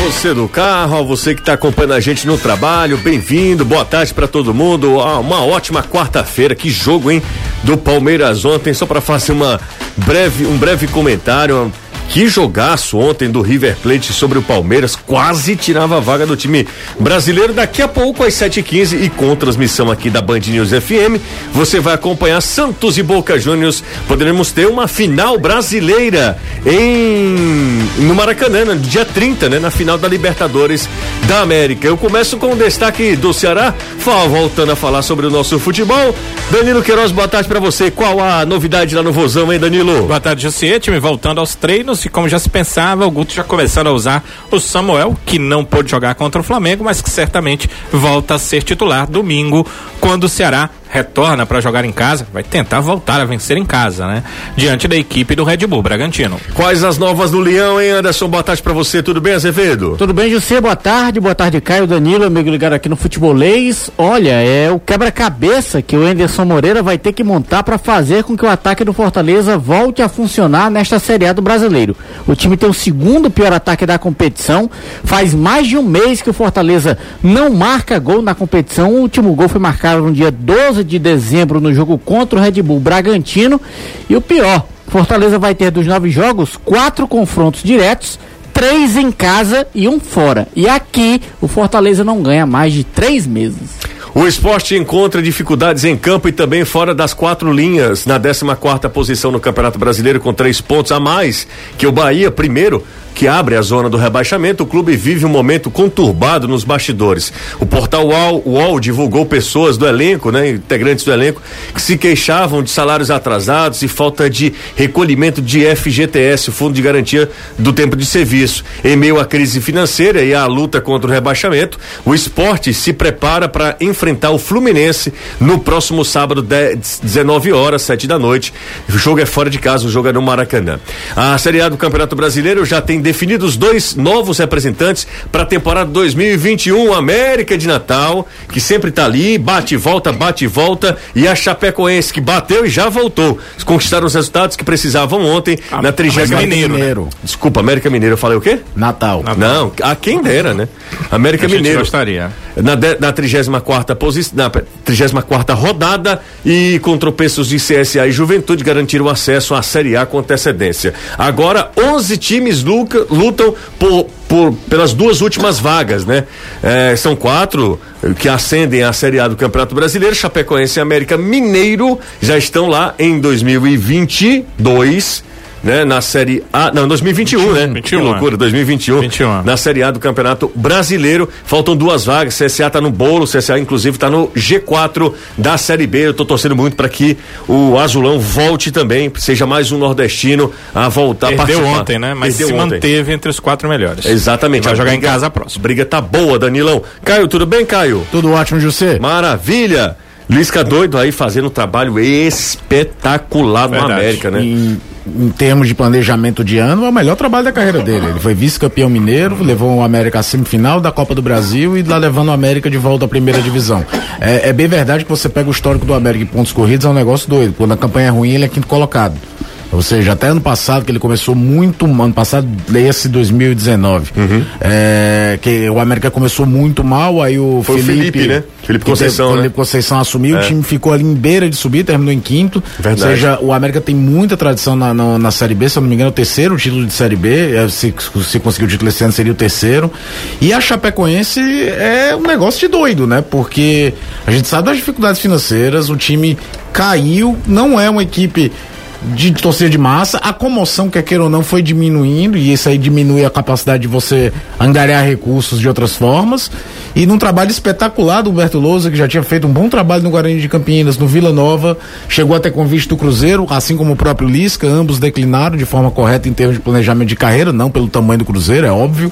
você do carro, a você que está acompanhando a gente no trabalho, bem-vindo, boa tarde para todo mundo. Ah, uma ótima quarta-feira, que jogo, hein? Do Palmeiras ontem, só para fazer uma breve, um breve comentário. Que jogaço ontem do River Plate sobre o Palmeiras, quase tirava a vaga do time brasileiro. Daqui a pouco, às 7h15, e com transmissão aqui da Band News FM, você vai acompanhar Santos e Boca Juniors. Poderemos ter uma final brasileira em no Maracanã, no dia 30, né? Na final da Libertadores da América. Eu começo com o destaque do Ceará, voltando a falar sobre o nosso futebol. Danilo Queiroz, boa tarde para você. Qual a novidade lá no Vozão, hein, Danilo? Boa tarde, José. Time voltando aos treinos e como já se pensava, o Guto já começando a usar o Samuel, que não pôde jogar contra o Flamengo, mas que certamente volta a ser titular domingo, quando o Ceará retorna para jogar em casa, vai tentar voltar a vencer em casa, né? Diante da equipe do Red Bull Bragantino. Quais as novas do Leão, hein, Anderson? Boa tarde para você, tudo bem, Azevedo? Tudo bem, José, boa tarde, boa tarde, Caio, Danilo, amigo ligado aqui no Futebolês. Olha, é o quebra-cabeça que o Anderson Moreira vai ter que montar para fazer com que o ataque do Fortaleza volte a funcionar nesta Série A do Brasileiro. O time tem o segundo pior ataque da competição, faz mais de um mês que o Fortaleza não marca gol na competição, o último gol foi marcado no dia 12 de dezembro no jogo contra o Red Bull Bragantino. E o pior, Fortaleza vai ter dos nove jogos quatro confrontos diretos, três em casa e um fora. E aqui o Fortaleza não ganha mais de três meses. O esporte encontra dificuldades em campo e também fora das quatro linhas, na 14 quarta posição no Campeonato Brasileiro, com três pontos a mais que o Bahia, primeiro, que abre a zona do rebaixamento, o clube vive um momento conturbado nos bastidores. O portal UOL, UOL divulgou pessoas do elenco, né, integrantes do elenco, que se queixavam de salários atrasados e falta de recolhimento de FGTS, o Fundo de Garantia do Tempo de Serviço. Em meio à crise financeira e à luta contra o rebaixamento, o esporte se prepara para enfrentar o Fluminense no próximo sábado, 10, 19 horas, 7 da noite. O jogo é fora de casa, o jogo é no Maracanã. A Série A do Campeonato Brasileiro já tem definidos dois novos representantes para a temporada 2021. América de Natal, que sempre está ali, bate e volta, bate e volta, e a Chapecoense, que bateu e já voltou. Conquistaram os resultados que precisavam ontem a, na 30 Mineiro. Mineiro. Né? Desculpa, América Mineiro, eu falei o quê? Natal. Natal. Não, a quem dera, né? América a Mineiro. gostaria. Na, de, na 34 posição, na 34 rodada e com tropeços de CSA e Juventude garantiram acesso à Série A com antecedência. Agora 11 times lutam por, por, pelas duas últimas vagas, né? É, são quatro que ascendem à Série A do Campeonato Brasileiro. Chapecoense e América Mineiro já estão lá em 2022 né? Na Série A, não, 2021, 21, né? 21, que loucura, 2021. 21. Na Série A do Campeonato Brasileiro, faltam duas vagas, CSA tá no bolo, CSA inclusive tá no G4 da Série B. Eu tô torcendo muito para que o Azulão volte também, seja mais um nordestino a voltar Perdeu a participar. ontem, né? Mas Perdeu se ontem. manteve entre os quatro melhores. Exatamente. Vai a jogar briga, em casa a próxima. Briga tá boa, Danilão. Caio, tudo bem, Caio? Tudo ótimo, José. Maravilha. Lisca doido aí fazendo um trabalho espetacular no Verdade. América, né? Em, em termos de planejamento de ano, é o melhor trabalho da carreira dele. Ele foi vice-campeão mineiro, levou o América à semifinal da Copa do Brasil e lá levando o América de volta à primeira divisão. É, é bem verdade que você pega o histórico do América em pontos corridos, é um negócio doido. Quando a campanha é ruim, ele é quinto colocado. Ou seja, até ano passado, que ele começou muito, ano passado, leia-se 2019. É, que o América começou muito mal, aí o Foi o Felipe, Felipe, né? Felipe Conceição, teve- né? Felipe Conceição assumiu, É. o time ficou ali em beira de subir, terminou em quinto. Verdade. Ou seja, o América tem muita tradição na, na, na Série B, se eu não me engano, é o terceiro título de Série B. é, Se, se conseguir o título esse ano, seria o terceiro. E a Chapecoense é um negócio de doido, né? Porque a gente sabe das dificuldades financeiras, o time caiu, não é uma equipe de torcida de massa, a comoção, quer queira ou não, foi diminuindo, e isso aí diminui a capacidade de você angariar recursos de outras formas. E num trabalho espetacular do Humberto Lousa, que já tinha feito um bom trabalho no Guarani de Campinas, no Vila Nova, chegou até convite do Cruzeiro, assim como o próprio Lisca, ambos declinaram de forma correta em termos de planejamento de carreira, não pelo tamanho do Cruzeiro, é óbvio.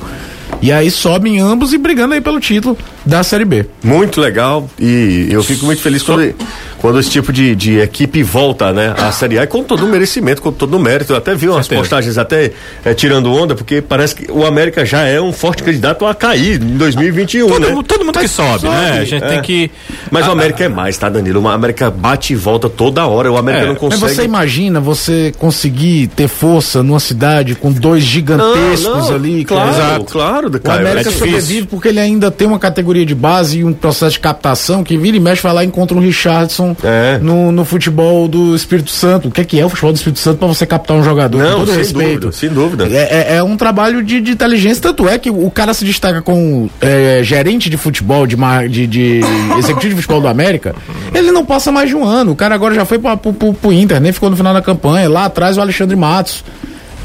E aí sobem ambos e brigando aí pelo título da Série B. Muito legal e eu fico muito feliz quando, quando esse tipo de, de equipe volta, né? À Série A e com todo o merecimento, com todo o mérito. Eu até vi umas Certeza. postagens até eh, tirando onda, porque parece que o América já é um forte candidato a cair em 2021, Todo, né? todo mundo que sobe, né? A gente é. tem que. Mas o a- América é mais, tá, Danilo? O América bate e volta toda hora. O América É, não consegue. Mas você imagina você conseguir ter força numa cidade com dois gigantescos Não, não, ali, claro, cara. Claro. claro, O Caio. América é sobrevive porque ele ainda tem uma categoria de base e um processo de captação que vira e mexe, vai lá e encontra um Richardson É. no, no futebol do Espírito Santo. O que é, que é o futebol do Espírito Santo para você captar um jogador? Não, com todo sem respeito. dúvida, sem dúvida. É, é- é um trabalho de, de inteligência, tanto é que o cara se destaca com é, gerente de futebol, de, de, de executivo de futebol do América, ele não passa mais de um ano. O cara agora já foi pro, pro Inter, nem ficou no final da campanha. Lá atrás o Alexandre Matos.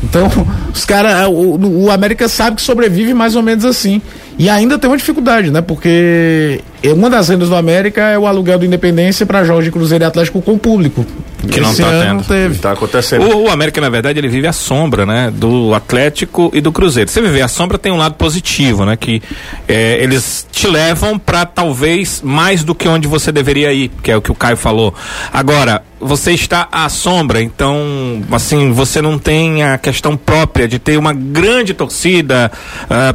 Então, os caras, o, o América sabe que sobrevive mais ou menos assim. E ainda tem uma dificuldade, né? Porque uma das rendas do América é o aluguel do Independência para jogos de Cruzeiro e Atlético com público. Que não tá ano tendo. teve. Tá acontecendo. O, o América, na verdade, ele vive a sombra, né? Do Atlético e do Cruzeiro. Você vê, a sombra tem um lado positivo, né? Que é, eles te levam para talvez mais do que onde você deveria ir, que é o que o Caio falou. Agora, você está à sombra, então, assim, você não tem a questão própria de ter uma grande torcida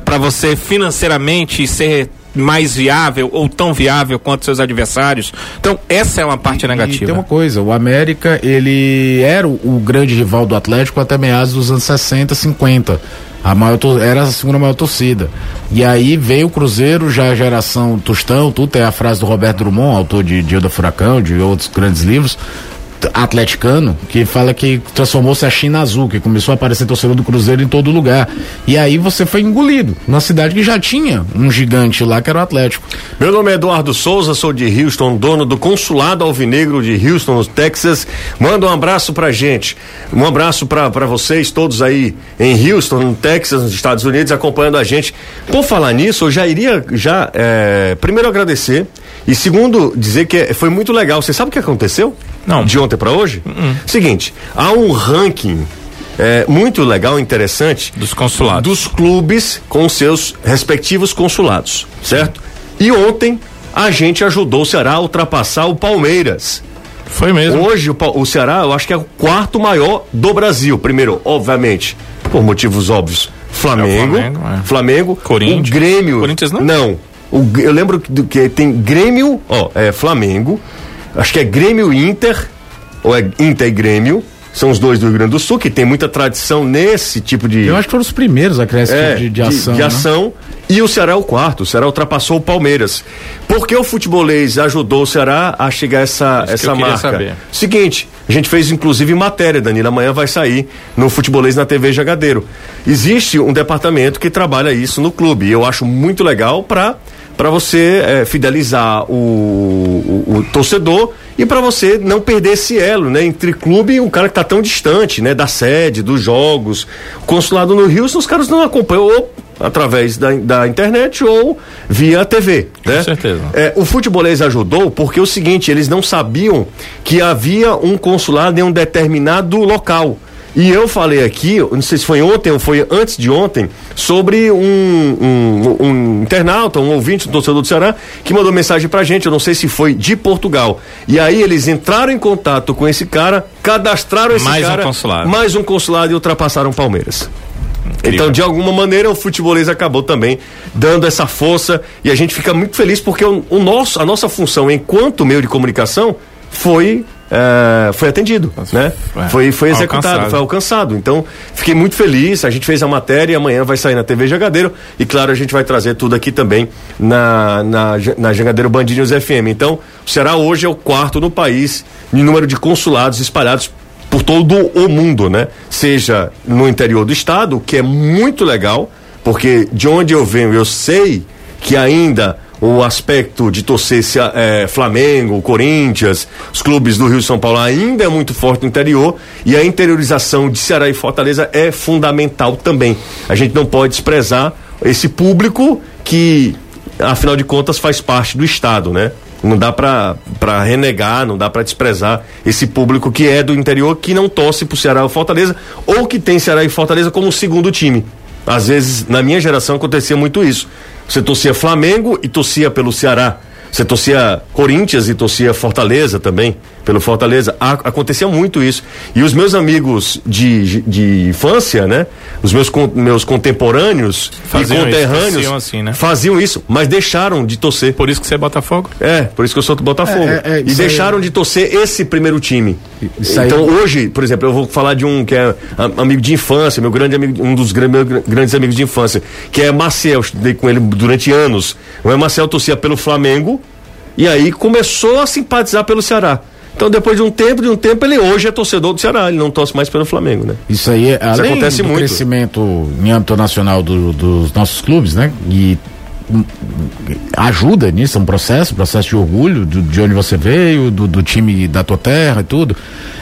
para você financeiramente ser mais viável ou tão viável quanto seus adversários. Então, essa é uma parte E tem negativa. uma coisa, o América, ele era o, o grande rival do Atlético até meados dos anos 60, 50. A maior, era a segunda maior torcida. E aí veio o Cruzeiro, já a geração Tostão, tudo tem a frase do Roberto Drummond, autor de Dia do Furacão, de outros grandes livros, atleticano, que fala que transformou-se a China azul, que começou a aparecer torcedor do Cruzeiro em todo lugar. E aí você foi engolido, numa cidade que já tinha um gigante lá, que era o Atlético. Meu nome é Eduardo Souza, sou de Houston, dono do Consulado Alvinegro de Houston, Texas. Manda um abraço pra gente. Um abraço pra pra vocês todos aí em Houston, no Texas, nos Estados Unidos, acompanhando a gente. Por falar nisso, eu já iria já é, primeiro agradecer e segundo dizer que é- foi muito legal. Você sabe o que aconteceu? Não. De ontem pra hoje? Seguinte, há um ranking é, muito legal, interessante Dos consulados. dos clubes com seus respectivos consulados, certo? E ontem a gente ajudou o Ceará a ultrapassar o Palmeiras. Foi mesmo. Hoje o, o Ceará, eu acho que é o quarto maior do Brasil. Primeiro, obviamente, por motivos óbvios, Flamengo, É Flamengo, é. Flamengo, Corinthians. o Grêmio. Corinthians não? Não. O eu lembro que, que tem Grêmio, ó, é Flamengo, acho que é Grêmio e Inter, ou é Inter e Grêmio, são os dois do Rio Grande do Sul, que tem muita tradição nesse tipo de Eu acho que foram os primeiros a criar esse é, tipo de, de ação. de né? ação. E o Ceará é o quarto. O Ceará ultrapassou o Palmeiras. Por que o futebolês ajudou o Ceará a chegar a essa, Isso que essa eu queria marca? saber. Seguinte, a gente fez inclusive matéria, Danilo. Amanhã vai sair no futebolês na TV Jagadeiro. Existe um departamento que trabalha isso no clube. E eu acho muito legal para para você eh, fidelizar o, o- o torcedor e para você não perder esse elo, né, entre clube e o cara que tá tão distante, né, da sede, dos jogos. O consulado no Rio, os caras não acompanham ou através da, da internet ou via TV, né? certeza. É, o futebolês ajudou porque é o seguinte, eles não sabiam que havia um consulado em um determinado local. E eu falei aqui, não sei se foi ontem ou foi antes de ontem, sobre um, um, um internauta, um ouvinte, um torcedor do Ceará, que mandou mensagem pra gente, eu não sei se foi de Portugal. E aí eles entraram em contato com esse cara, cadastraram esse Mais um cara, consulado. mais um consulado e ultrapassaram o Palmeiras. Então, de alguma maneira, o futebolês acabou também dando essa força e a gente fica muito feliz porque o, o nosso, a nossa função enquanto meio de comunicação foi eh, foi atendido, né? é, Foi, foi executado, alcançado. foi alcançado. Então, fiquei muito feliz. A gente fez a matéria e amanhã vai sair na TV Jagadeiro. E claro, a gente vai trazer tudo aqui também na, na, na Jagadeiro Band News FM. Então, o Ceará hoje é o quarto no país em número de consulados espalhados por todo o mundo, né? Seja no interior do estado, que é muito legal, porque de onde eu venho, eu sei que ainda o aspecto de torcer eh, Flamengo, Corinthians, os clubes do Rio e São Paulo ainda é muito forte no interior e a interiorização de Ceará e Fortaleza é fundamental também. A gente não pode desprezar esse público que, afinal de contas, faz parte do estado, né? Não dá pra renegar, não dá pra desprezar esse público que é do interior, que não torce pro Ceará ou Fortaleza, ou que tem Ceará e Fortaleza como segundo time. Às vezes, na minha geração, acontecia muito isso. Você torcia Flamengo e torcia pelo Ceará. Você torcia Corinthians e torcia Fortaleza também, pelo Fortaleza. A, acontecia muito isso. E os meus amigos de, de infância, né? Os meus, meus contemporâneos faziam e conterrâneos isso, assim, né? faziam isso, mas deixaram de torcer. Por isso que você é Botafogo? É, por isso que eu sou do Botafogo. É, é, é, e deixaram aí... de torcer esse primeiro time. Isso então aí... hoje, por exemplo, eu vou falar de um que é amigo de infância, meu grande amigo, um dos grandes amigos de infância, que é Marcel, estudei com ele durante anos. O Marcel torcia pelo Flamengo e aí começou a simpatizar pelo Ceará. Então, depois de um tempo, de um tempo, ele hoje é torcedor do Ceará, ele não torce mais pelo Flamengo, né? Isso aí, é, além acontece muito. crescimento em âmbito nacional do, dos nossos clubes, né? E hum, ajuda nisso, é um processo, processo de orgulho do, de onde você veio, do, do time da tua terra e tudo.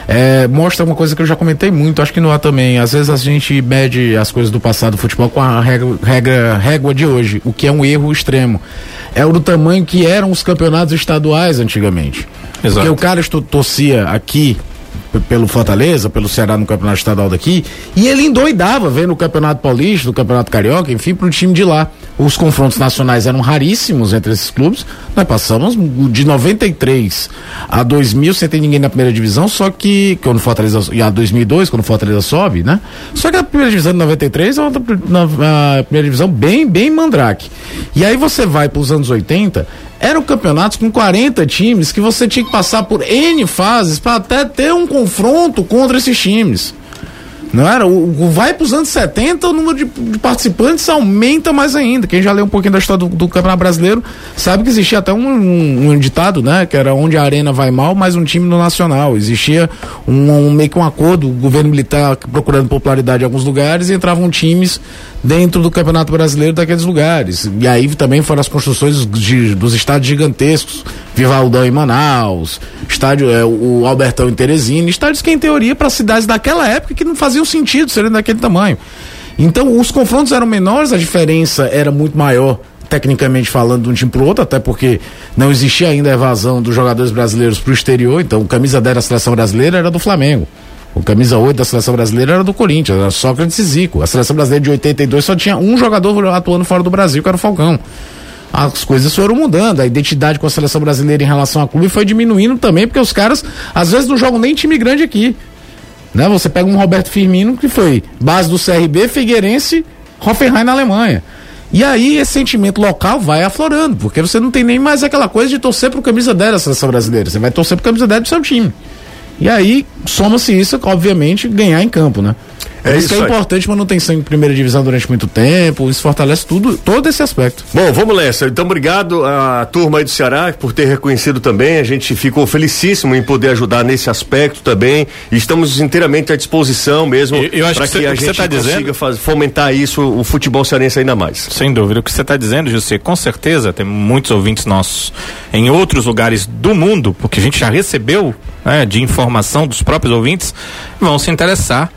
É, mostra uma coisa que eu já comentei muito, acho que não há também. Às vezes a gente mede as coisas do passado do futebol com a regra, regra, régua de hoje, o que é um erro extremo. É o do tamanho que eram os campeonatos estaduais antigamente. Exato. Porque o cara torcia aqui pelo Fortaleza, pelo Ceará no campeonato estadual daqui, e ele endoidava vendo o campeonato paulista, o campeonato carioca, enfim, para time de lá. Os confrontos nacionais eram raríssimos entre esses clubes. Nós passamos de 93 a 2000 sem ter ninguém na primeira divisão, só que quando Fortaleza e a 2002 quando Fortaleza sobe, né? Só que a primeira divisão de 93 é uma, uma, primeira divisão bem bem mandrake. E aí você vai para os anos 80, eram campeonatos com 40 times que você tinha que passar por N fases para até ter um confronto contra esses times. Não era? O, o vai para os anos 70, o número de, de, participantes aumenta mais ainda. Quem já leu um pouquinho da história do, do Campeonato Brasileiro sabe que existia até um, um, um, ditado, né? Que era onde a arena vai mal, mais um time no nacional. Existia um, um, meio que um acordo, o governo militar procurando popularidade em alguns lugares e entravam times dentro do Campeonato Brasileiro daqueles lugares. E aí também foram as construções de, dos estádios gigantescos, Vivaldão em Manaus, estádio é, o Albertão em Teresina, estádios que em teoria para cidades daquela época que não faziam sentido serem daquele tamanho. Então os confrontos eram menores, a diferença era muito maior tecnicamente falando de um time para o outro, até porque não existia ainda a evasão dos jogadores brasileiros para o exterior, então o camisa 10 da seleção brasileira era do Flamengo. O camisa 8 da seleção brasileira era do Corinthians, era Sócrates e Zico. A seleção brasileira de 82 só tinha um jogador atuando fora do Brasil, que era o Falcão. As coisas foram mudando, a identidade com a seleção brasileira em relação ao clube foi diminuindo também, porque os caras às vezes não jogam nem time grande aqui. Né? Você pega um Roberto Firmino, que foi base do CRB, Figueirense, Hoffenheim na Alemanha. E aí esse sentimento local vai aflorando, porque você não tem nem mais aquela coisa de torcer pro camisa 10 da seleção brasileira. Você vai torcer pro camisa 10 do seu time. E aí soma-se isso, obviamente, ganhar em campo, né? É isso, isso que é importante manutenção em primeira divisão durante muito tempo, isso fortalece tudo, todo esse aspecto. Bom, vamos nessa. Então, obrigado à turma aí do Ceará por ter reconhecido também. A gente ficou felicíssimo em poder ajudar nesse aspecto também. Estamos inteiramente à disposição mesmo para que, que, a gente tá consiga faz, fomentar isso, o futebol cearense ainda mais. Sem dúvida. O que você está dizendo, José, com certeza tem muitos ouvintes nossos em outros lugares do mundo, porque a gente já recebeu né, de informação dos próprios ouvintes, vão se interessar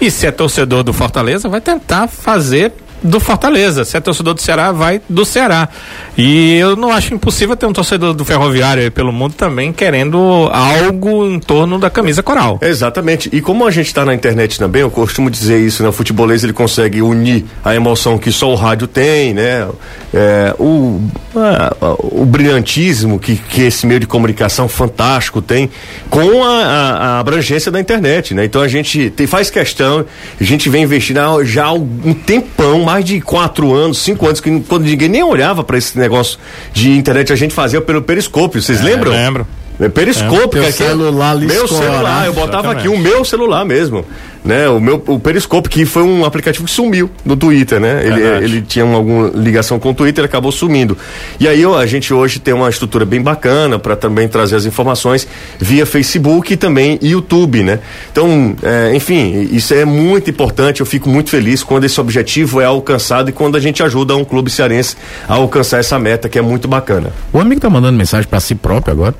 e se é torcedor do Fortaleza, vai tentar fazer do Fortaleza. Se é torcedor do Ceará, vai do Ceará. E eu não acho impossível ter um torcedor do Ferroviário pelo mundo também querendo algo em torno da camisa coral. Exatamente. E como a gente está na internet também, eu costumo dizer isso, né? O futebolês ele consegue unir a emoção que só o rádio tem, né? É, o, a, o brilhantismo que, que esse meio de comunicação fantástico tem com a, a, a abrangência da internet, né? Então a gente tem, faz questão, a gente vem investindo já há um tempão mais de quatro anos, cinco anos, que quando ninguém nem olhava para esse negócio de internet, a gente fazia pelo periscópio, vocês é, lembram? Lembro. É periscópio, é, celular meu celular, eu botava Exatamente. aqui o meu celular mesmo né? O meu o Periscope, que foi um aplicativo que sumiu do Twitter, né? Ele, ele tinha uma, alguma ligação com o Twitter, acabou sumindo. E aí a gente hoje tem uma estrutura bem bacana para também trazer as informações via Facebook e também YouTube, né? Então, é, enfim, isso é muito importante. Eu fico muito feliz quando esse objetivo é alcançado e quando a gente ajuda um clube cearense a alcançar essa meta, que é muito bacana. O amigo tá mandando mensagem para si próprio agora.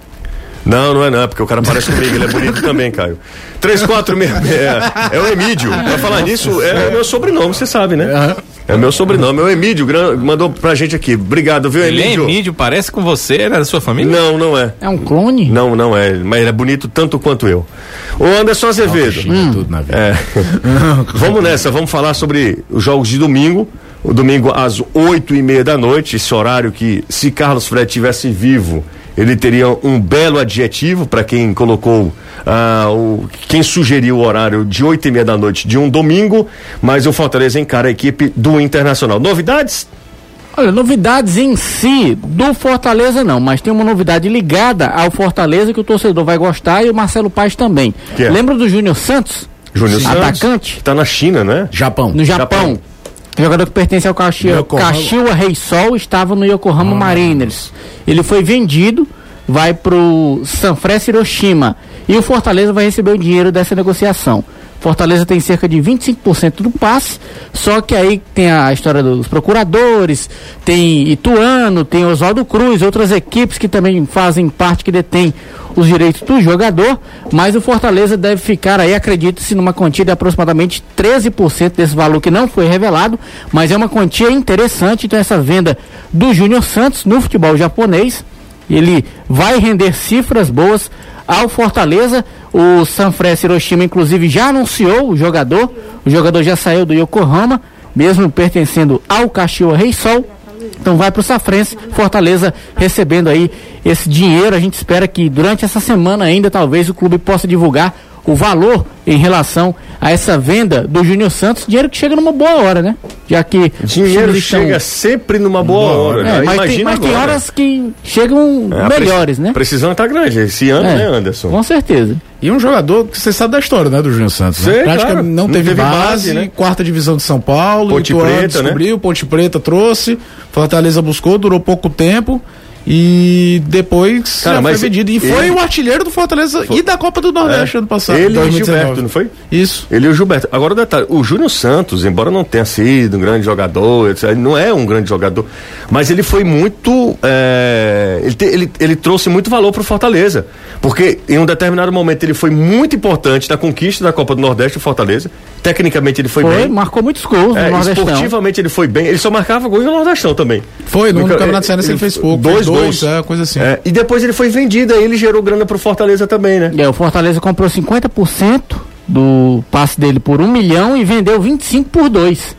Não, não é não, é porque o cara parece comigo, ele é bonito também, Caio. 346, é, é o Emídio. Pra falar nisso, é o meu sobrenome, você sabe, né? É o meu sobrenome, é o Emídio, mandou pra gente aqui. Obrigado, viu, Emídio? Ele é Emídio, parece com você, era da sua família? Não, não é. É um clone? Não, não é, mas ele é bonito tanto quanto eu. O Anderson Azevedo. Hum. Tudo na vida. É. vamos nessa, vamos falar sobre os jogos de domingo. o domingo às oito e meia da noite, esse horário que, se Carlos Fred tivesse vivo, ele teria um belo adjetivo para quem colocou, ah, o, quem sugeriu o horário de oito e meia da noite de um domingo, mas o Fortaleza encara a equipe do Internacional. Novidades? Olha, novidades em si do Fortaleza não, mas tem uma novidade ligada ao Fortaleza que o torcedor vai gostar e o Marcelo Paz também. é? Lembra do Júnior Santos? Júnior Santos. Atacante? Está na China, né? Japão. No Japão. Japão. Jogador que pertence ao Kashiwa, Yokohama. Kashiwa Reysol estava no Yokohama Mariners. Ele foi vendido, vai pro Sanfrecce Hiroshima. E o Fortaleza vai receber o dinheiro dessa negociação. Fortaleza tem cerca de 25% do passe, só que aí tem a história dos procuradores, tem Ituano, tem Oswaldo Cruz, outras equipes que também fazem parte, que detêm os direitos do jogador, mas o Fortaleza deve ficar aí, acredita-se, numa quantia de aproximadamente 13% desse valor que não foi revelado, mas é uma quantia interessante, então essa venda do Júnior Santos no futebol japonês, ele vai render cifras boas ao Fortaleza. O Sanfrecce Hiroshima, inclusive, já anunciou o jogador. O jogador já saiu do Yokohama, mesmo pertencendo ao Kashiwa Reysol. Então vai para o Safrense, Fortaleza recebendo aí esse dinheiro. A gente espera que durante essa semana ainda talvez o clube possa divulgar o valor em relação a essa venda do Júnior Santos, dinheiro que chega numa boa hora, né? Já que Dinheiro estão- chega sempre numa boa Boa hora. né? É, mas, tem, Imagina mas tem horas que chegam É, melhores, né? Precisão tá grande esse ano, É, né, Anderson? Com certeza. E um jogador que você sabe da história, né, do Júnior Santos. Sei, né? Praticamente claro. não Não teve, teve base, base, né? quarta divisão de São Paulo, Ponte Ituano Preta, né? descobriu, Ponte Preta trouxe, Fortaleza buscou, durou pouco tempo e depois Cara, foi vendido. E ele- foi o artilheiro do Fortaleza e da Copa do Nordeste É. ano passado. Ele e o 2019. Gilberto, não foi? Isso. Ele e o Gilberto. Agora o detalhe, o Júnior Santos, embora não tenha sido um grande jogador, ele não é um grande jogador, mas ele foi muito. é, ele, te- ele, ele trouxe muito valor para o Fortaleza. Porque em um determinado momento ele foi muito importante na conquista da Copa do Nordeste, o Fortaleza. Tecnicamente ele foi, Foi, bem. marcou muitos gols É, no Nordestão. esportivamente ele foi bem. Ele só marcava gol no Nordestão também. Foi, no, No no ca- Campeonato Cearense ele, ele- fez pouco. dois fez gols. é, coisa assim. É, e depois ele foi vendido, aí ele gerou grana pro Fortaleza também, né? É, o Fortaleza comprou 50% do passe dele por 1 milhão e vendeu 25 por 2.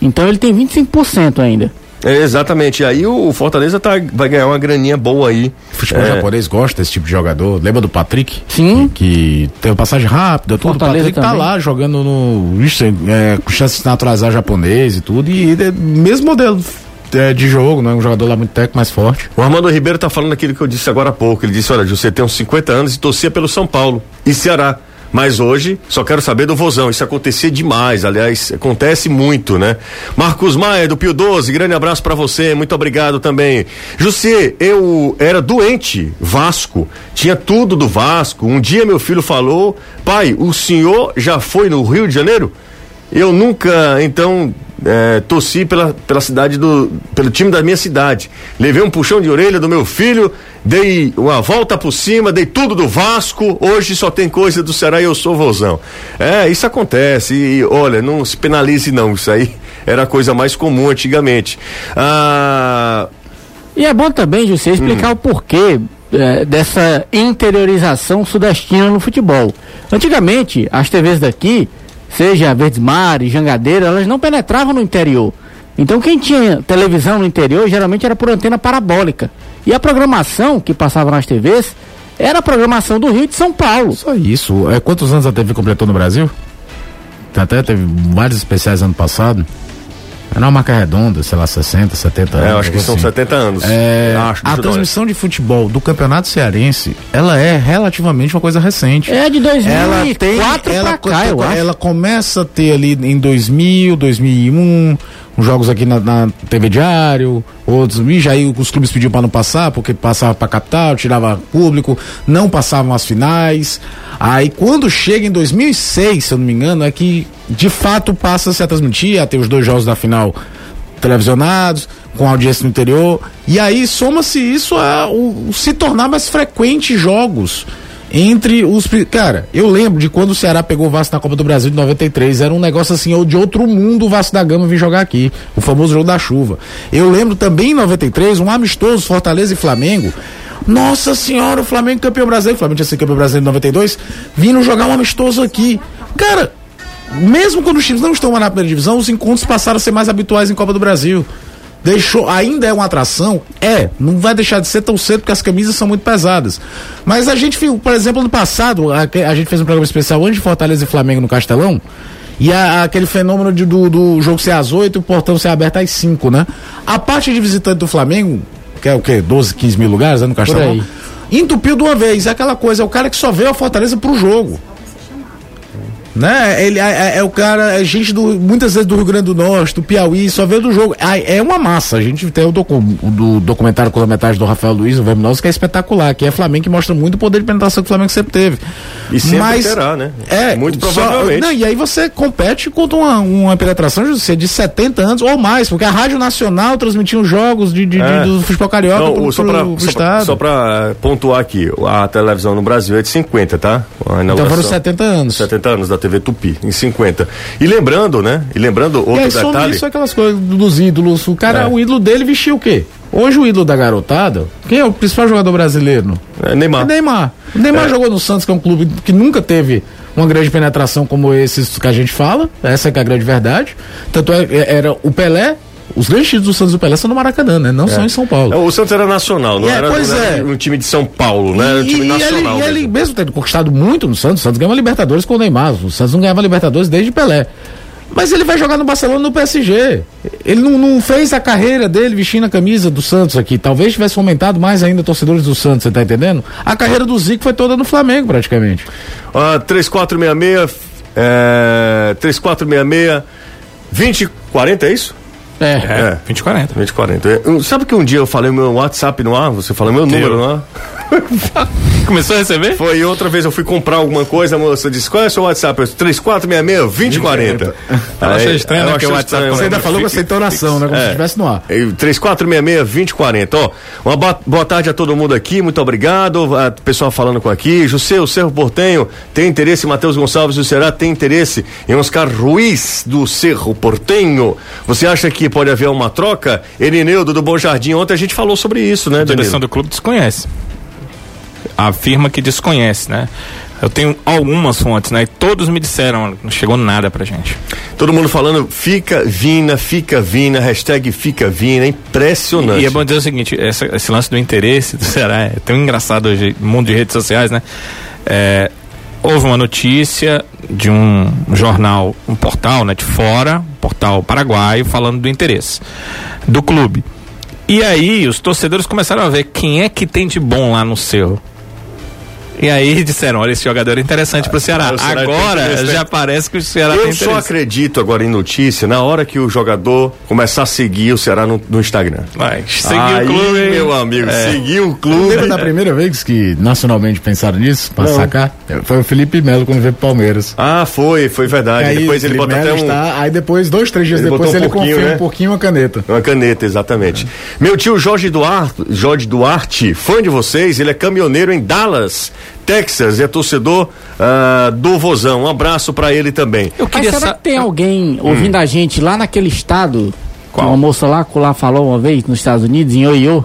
Então ele tem 25% ainda. É, exatamente. Aí o, o Fortaleza tá, vai ganhar uma graninha boa aí. O futebol É. japonês gosta desse tipo de jogador. Lembra do Patrick? Sim. Que teve passagem rápida, tudo. O Fortaleza Patrick tá também. lá jogando no. É, com chance de naturalizar japonês e tudo. E é, mesmo modelo é, de jogo, não é um jogador lá muito técnico, mais forte. O Armando Ribeiro tá falando aquilo que eu disse agora há pouco. Ele disse: olha, você tem uns 50 anos e torcia pelo São Paulo e Ceará. Mas hoje só quero saber do Vozão. Isso acontecia demais, aliás, acontece muito, né? Marcos Maia, do Pio 12, grande abraço pra você, muito obrigado também. José, eu era doente, Vasco, tinha tudo do Vasco. Um dia meu filho falou: pai, o senhor já foi no Rio de Janeiro? Eu nunca, então, é, torci pela, pela cidade do. pelo time da minha cidade. Levei um puxão de orelha do meu filho, dei uma volta por cima, dei tudo do Vasco. Hoje só tem coisa do Ceará e eu sou vozão. É, isso acontece. E olha, não se penalize, não. Isso aí era a coisa mais comum antigamente. Ah, E é bom também, José, explicar Hum. o porquê eh, dessa interiorização sudestina no futebol. Antigamente, as TVs daqui, seja Verdes Mares, Jangadeira, elas não penetravam no interior. Então quem tinha televisão no interior geralmente era por antena parabólica. E a programação que passava nas TVs era a programação do Rio de São Paulo. Só isso. É, quantos anos a TV completou no Brasil? Até teve vários especiais ano passado. Era uma marca redonda, sei lá, 60, 70 anos. é, eu acho que são assim. 70 anos. É, acho, a eu transmissão de futebol do Campeonato Cearense, ela é relativamente uma coisa recente. É de Ela tem, 2004 ela, pra cá, eu co- acho. ela começa a ter ali em 2000, 2001, jogos aqui na, na TV Diário, outros, e já aí os clubes pediam para não passar, porque passava para capital, tirava público, não passavam as finais. Aí quando chega em 2006, se eu não me engano, é que de fato passa-se a transmitir, a ter os dois jogos da final televisionados, com audiência no interior. E aí soma-se isso a o, se tornar mais frequente jogos entre os. Cara, eu lembro de quando o Ceará pegou o Vasco na Copa do Brasil de 93. Era um negócio assim, ou de outro mundo o Vasco da Gama vir jogar aqui. O famoso jogo da chuva. Eu lembro também em 93, um amistoso Fortaleza e Flamengo. Nossa senhora, o Flamengo campeão brasileiro. O Flamengo tinha sido campeão brasileiro em 92. Vindo jogar um amistoso aqui. Cara, mesmo quando os times não estão na primeira divisão, os encontros passaram a ser mais habituais em Copa do Brasil. Deixou, ainda é uma atração? É, não vai deixar de ser tão cedo porque as camisas são muito pesadas. Mas a gente, por exemplo, no passado, a, a gente fez um programa especial antes de Fortaleza e Flamengo no Castelão. E a, aquele fenômeno de, do, do jogo ser às 8 e o portão ser aberto às 5, né? A parte de visitante do Flamengo, que é o quê? 12, 15 mil lugares né, no Castelão? Entupiu de uma vez. É aquela coisa, é o cara que só veio a Fortaleza pro jogo né? Ele é, é, é, o cara, é gente do muitas vezes do Rio Grande do Norte, do Piauí, só vê do jogo. É, é uma massa. A gente tem o, docu, do documentário com a metade do Rafael Luiz, o Verminoso, que é espetacular, que é Flamengo que mostra muito o poder de penetração que o Flamengo sempre teve. E sempre Mas, terá, né? É, muito provavelmente. Só, não, e aí você compete contra uma, uma penetração de 70 anos ou mais, porque a Rádio Nacional transmitia os jogos de, de, é. de do futebol carioca não, pro, só pra, pro, pro só Pra, só pra pontuar aqui, a televisão no Brasil é de 50, tá? Então foram 70 anos. 70 anos da TV Tupi, em 50. E lembrando, né? E lembrando outro e aí, detalhe. Isso aquelas coisas dos ídolos. O cara, é. o ídolo dele vestiu o quê? Hoje o ídolo da garotada, quem é o principal jogador brasileiro? É Neymar. É Neymar. O Neymar é. jogou no Santos, que é um clube que nunca teve uma grande penetração como esses que a gente fala. Essa é, é a grande verdade. Tanto é, é era o Pelé, os grandes títulos do Santos do Pelé são no Maracanã, né? Não é. são em São Paulo. O Santos era nacional, não, é, era, pois não era é. um time de São Paulo, né? Era um time e nacional. Ele, e ele, mesmo tendo conquistado muito no Santos, o Santos ganhava Libertadores com o Neymar. O Santos não ganhava Libertadores desde Pelé. Mas ele vai jogar no Barcelona no PSG. Ele não, não, fez a carreira dele vestindo a camisa do Santos aqui. Talvez tivesse fomentado mais ainda torcedores do Santos, você tá entendendo? A carreira do Zico foi toda no Flamengo, praticamente. Uh, 3466, é, 3466, 2040, é isso? É, é. 2040. 2040. Sabe que um dia eu falei meu WhatsApp no ar, você falou meu Teu. número no ar? Começou a receber? Foi outra vez eu fui comprar alguma coisa, a moça disse: qual é o seu WhatsApp? 3466-2040. Eu achei estranho, né? Que o WhatsApp. Você ainda falou com essa entonação, né? Como é. se estivesse no ar. 3466-2040. Ó, uma boa, boa tarde a todo mundo aqui, muito obrigado. A pessoal falando com aqui. José, o Cerro Portenho tem interesse, Matheus Gonçalves do Será tem interesse em Oscar Ruiz do Cerro Portenho. Você acha que pode haver uma troca? Erineudo do Bom Jardim, ontem a gente falou sobre isso, né, A direção do clube desconhece afirma que desconhece, né? Eu tenho algumas fontes, né? E todos me disseram, não chegou nada pra gente. Todo mundo falando, fica Vina, fica Vina, hashtag fica Vina, impressionante. E, e é bom dizer o seguinte, essa, esse lance do interesse do Ceará é tão engraçado hoje no mundo de redes sociais, né? É, houve uma notícia de um jornal, um portal, né, de fora, um portal paraguaio, falando do interesse do clube. E aí os torcedores começaram a ver quem é que tem de bom lá no Cerro. E aí disseram, olha, esse jogador é interessante pro Ceará. Ah, agora já parece que o Ceará Eu só acredito agora em notícia na hora que o jogador começar a seguir o Ceará no, no Instagram. Vai, seguir o clube. meu amigo, é. seguir o clube. Lembra da primeira vez que nacionalmente pensaram nisso, pra Não. sacar? Foi o Felipe Melo quando veio pro Palmeiras. Ah, foi, foi verdade. Aí, depois ele botou até um... Está, aí depois, dois, três dias ele depois, um ele confia né? um pouquinho uma caneta. Uma caneta, exatamente. É. Meu tio Jorge Duarte, Jorge Duarte, fã de vocês, ele é caminhoneiro em Dallas Texas, é torcedor uh, do Vozão. Um abraço para ele também. Eu queria Mas será que tem alguém ouvindo hum. a gente lá naquele estado? Qual? Uma moça lá, lá falou uma vez nos Estados Unidos, em Oiô.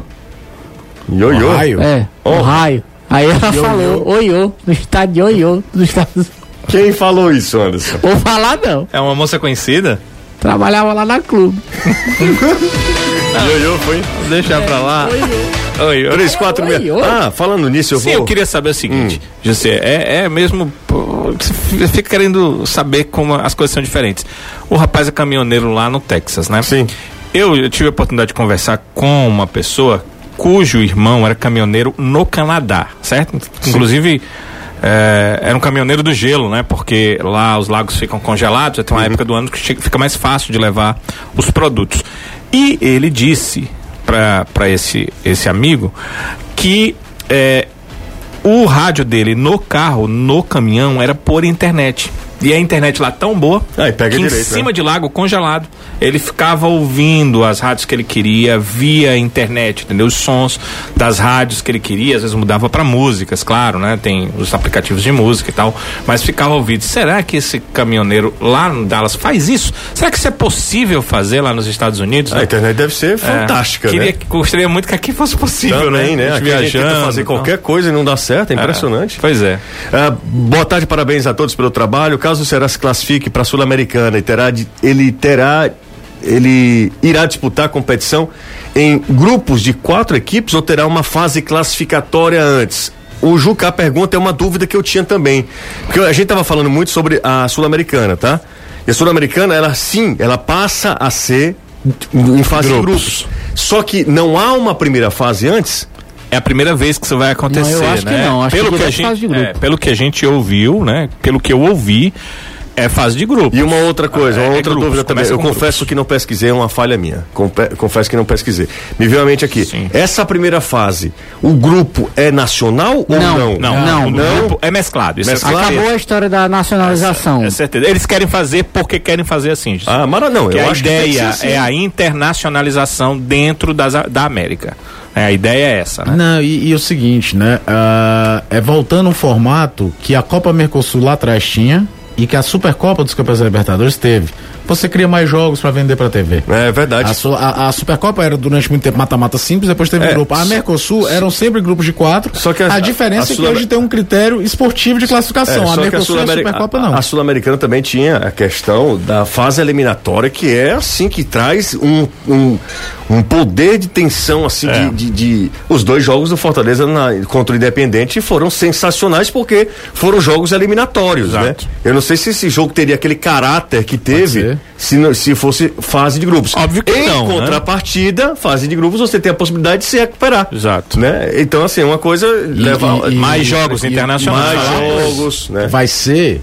Ioiô? Ohio. É, oh. Ohio. Aí ela Ioiô. falou, Oiô, no estado de Oiô, dos Estados Unidos. Quem falou isso, Anderson? Vou falar não. É uma moça conhecida? Trabalhava lá na clube. Ioiô foi? Deixa pra lá. Oi, 3, 4, meia. Ah, falando nisso, eu Sim, vou. eu queria saber o seguinte, hum. José, é, é mesmo. Você fica querendo saber como as coisas são diferentes. O rapaz é caminhoneiro lá no Texas, né? Sim. Eu, eu tive a oportunidade de conversar com uma pessoa cujo irmão era caminhoneiro no Canadá, certo? Sim. Inclusive. É, era um caminhoneiro do gelo, né? Porque lá os lagos ficam congelados, tem uma uhum. época do ano que fica mais fácil de levar os produtos. E ele disse para esse, esse amigo que é, o rádio dele no carro, no caminhão, era por internet. E a internet lá tão boa ah, que direito, em cima né? de lago congelado ele ficava ouvindo as rádios que ele queria via internet, entendeu? Os sons das rádios que ele queria, às vezes mudava para músicas, claro, né? Tem os aplicativos de música e tal, mas ficava ouvindo. Será que esse caminhoneiro lá no Dallas faz isso? Será que isso é possível fazer lá nos Estados Unidos? A internet deve ser é, fantástica, queria, né? Gostaria muito que aqui fosse possível, Também, né? né? viajando, fazer qualquer coisa e não dá certo, é impressionante. É, pois é. Uh, boa tarde, parabéns a todos pelo trabalho. Caso o Ceará se classifique para a Sul-Americana e ele terá ele irá disputar a competição em grupos de quatro equipes ou terá uma fase classificatória antes? O Juca pergunta é uma dúvida que eu tinha também. Porque a gente estava falando muito sobre a Sul-Americana, tá? E a Sul-Americana, ela sim, ela passa a ser em fase grupos. de grupos. Só que não há uma primeira fase antes? É a primeira vez que isso vai acontecer, não, eu acho né? Que não, acho pelo que, que a gente, é, pelo que a gente ouviu, né? Pelo que eu ouvi, é fase de grupo. E uma outra coisa, uma é, outra é dúvida também. Eu confesso grupos. que não pesquisei, é uma falha minha. Confesso que não pesquisei. Me veio à mente aqui. Sim. Essa primeira fase, o grupo é nacional ou não? Não, não. não, não. grupo é mesclado. Isso é mesclado. Acabou a história da nacionalização. É, é certeza. Eles querem fazer porque querem fazer assim. Ah, mas não, eu a acho ideia assim. é a internacionalização dentro das, da América. É, a ideia é essa, né? Não, e, e o seguinte, né? Uh, é voltando um formato que a Copa Mercosul lá atrás tinha, e que a Supercopa dos Campeões da Libertadores teve. Você cria mais jogos para vender para TV. É verdade. A, a, a, Supercopa era durante muito tempo mata-mata simples, depois teve é, grupo. A Mercosul eram sempre grupos de quatro. Só que a, a diferença é que hoje tem um critério esportivo de classificação. É, a Mercosul a e a Supercopa não. A, Sul-Americana também tinha a questão da fase eliminatória, que é assim que traz um, um, um poder de tensão assim é. de, de, de, os dois jogos do Fortaleza na, contra o Independente foram sensacionais porque foram jogos eliminatórios, né? Exato. né? Eu não sei se esse jogo teria aquele caráter que teve se, se fosse fase de grupos. Óbvio que em não. Em né? contrapartida, né? fase de grupos, você tem a possibilidade de se recuperar. Exato. Né? Então, assim, uma coisa e, leva. E, mais jogos e, internacionais. Mais jogos, né? Vai ser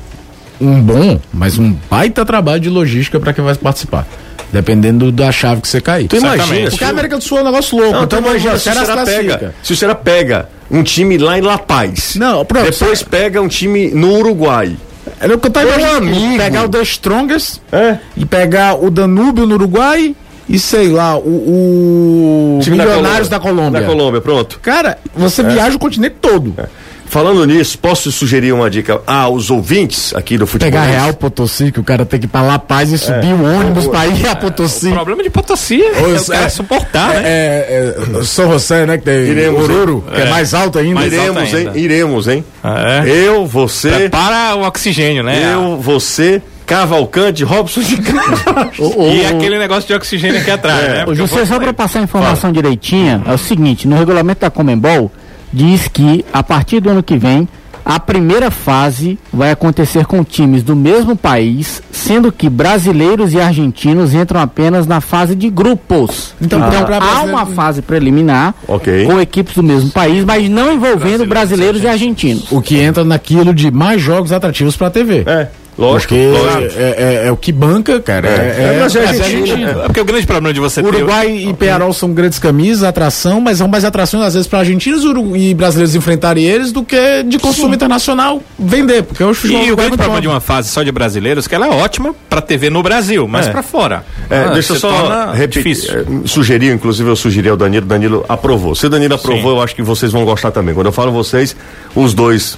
um bom, mas um baita trabalho de logística para quem vai participar. Dependendo da chave que você cair. Tu imagina. Porque a América do Sul é um negócio louco. Não, então imagina, se o Ceará pega, se o Ceará pega um time lá em La Paz. Não, pronto, depois pega um time no Uruguai. Era o que eu tava imaginando. Pegar o The Strongest é. e pegar o Danúbio no Uruguai e sei lá, o, o Milionários da Colômbia. da Colômbia. Da Colômbia, pronto. Cara, você é. viaja o continente todo. É. Falando nisso, posso sugerir uma dica aos ouvintes aqui do futebol? Pegar Real Potosí, que o cara tem que ir pra La Paz e subir é. o ônibus pra ir a Potosí. O problema de Potosí é, é o cara suportar, né? É, é, São José, né? Que tem Iremos, Oruro, que é. mais alto ainda. Mais Iremos, alto ainda. hein? Iremos, hein? Ah, eu, você... Para o oxigênio, né? Eu, você... Cavalcante, Robson de E aquele negócio de oxigênio aqui atrás, é. né? Ô, José, só para passar a informação Fala. direitinha, é o seguinte, no regulamento da Comembol, diz que a partir do ano que vem a primeira fase vai acontecer com times do mesmo país, sendo que brasileiros e argentinos entram apenas na fase de grupos. Então, ah. então há uma fase preliminar okay. com equipes do mesmo país, mas não envolvendo brasileiros, brasileiros e argentinos. O que entra naquilo de mais jogos atrativos para a TV. É. Lógico, porque lógico. É, é, é, o que banca, cara. É, é, é mas é, Argentina. É, porque o grande problema de você Uruguai ter... e Pearol são grandes camisas, atração, mas são mais atrações às vezes para argentinos e brasileiros enfrentarem eles do que de consumo Sim. internacional vender, porque eu acho E o grande problema de uma fase só de brasileiros que ela é ótima para TV no Brasil, mas para fora. Ah, deixa eu só repetir, sugerir, inclusive eu sugeri ao Danilo, Danilo aprovou. Se o Danilo aprovou, Sim. eu acho que vocês vão gostar também. Quando eu falo vocês, os dois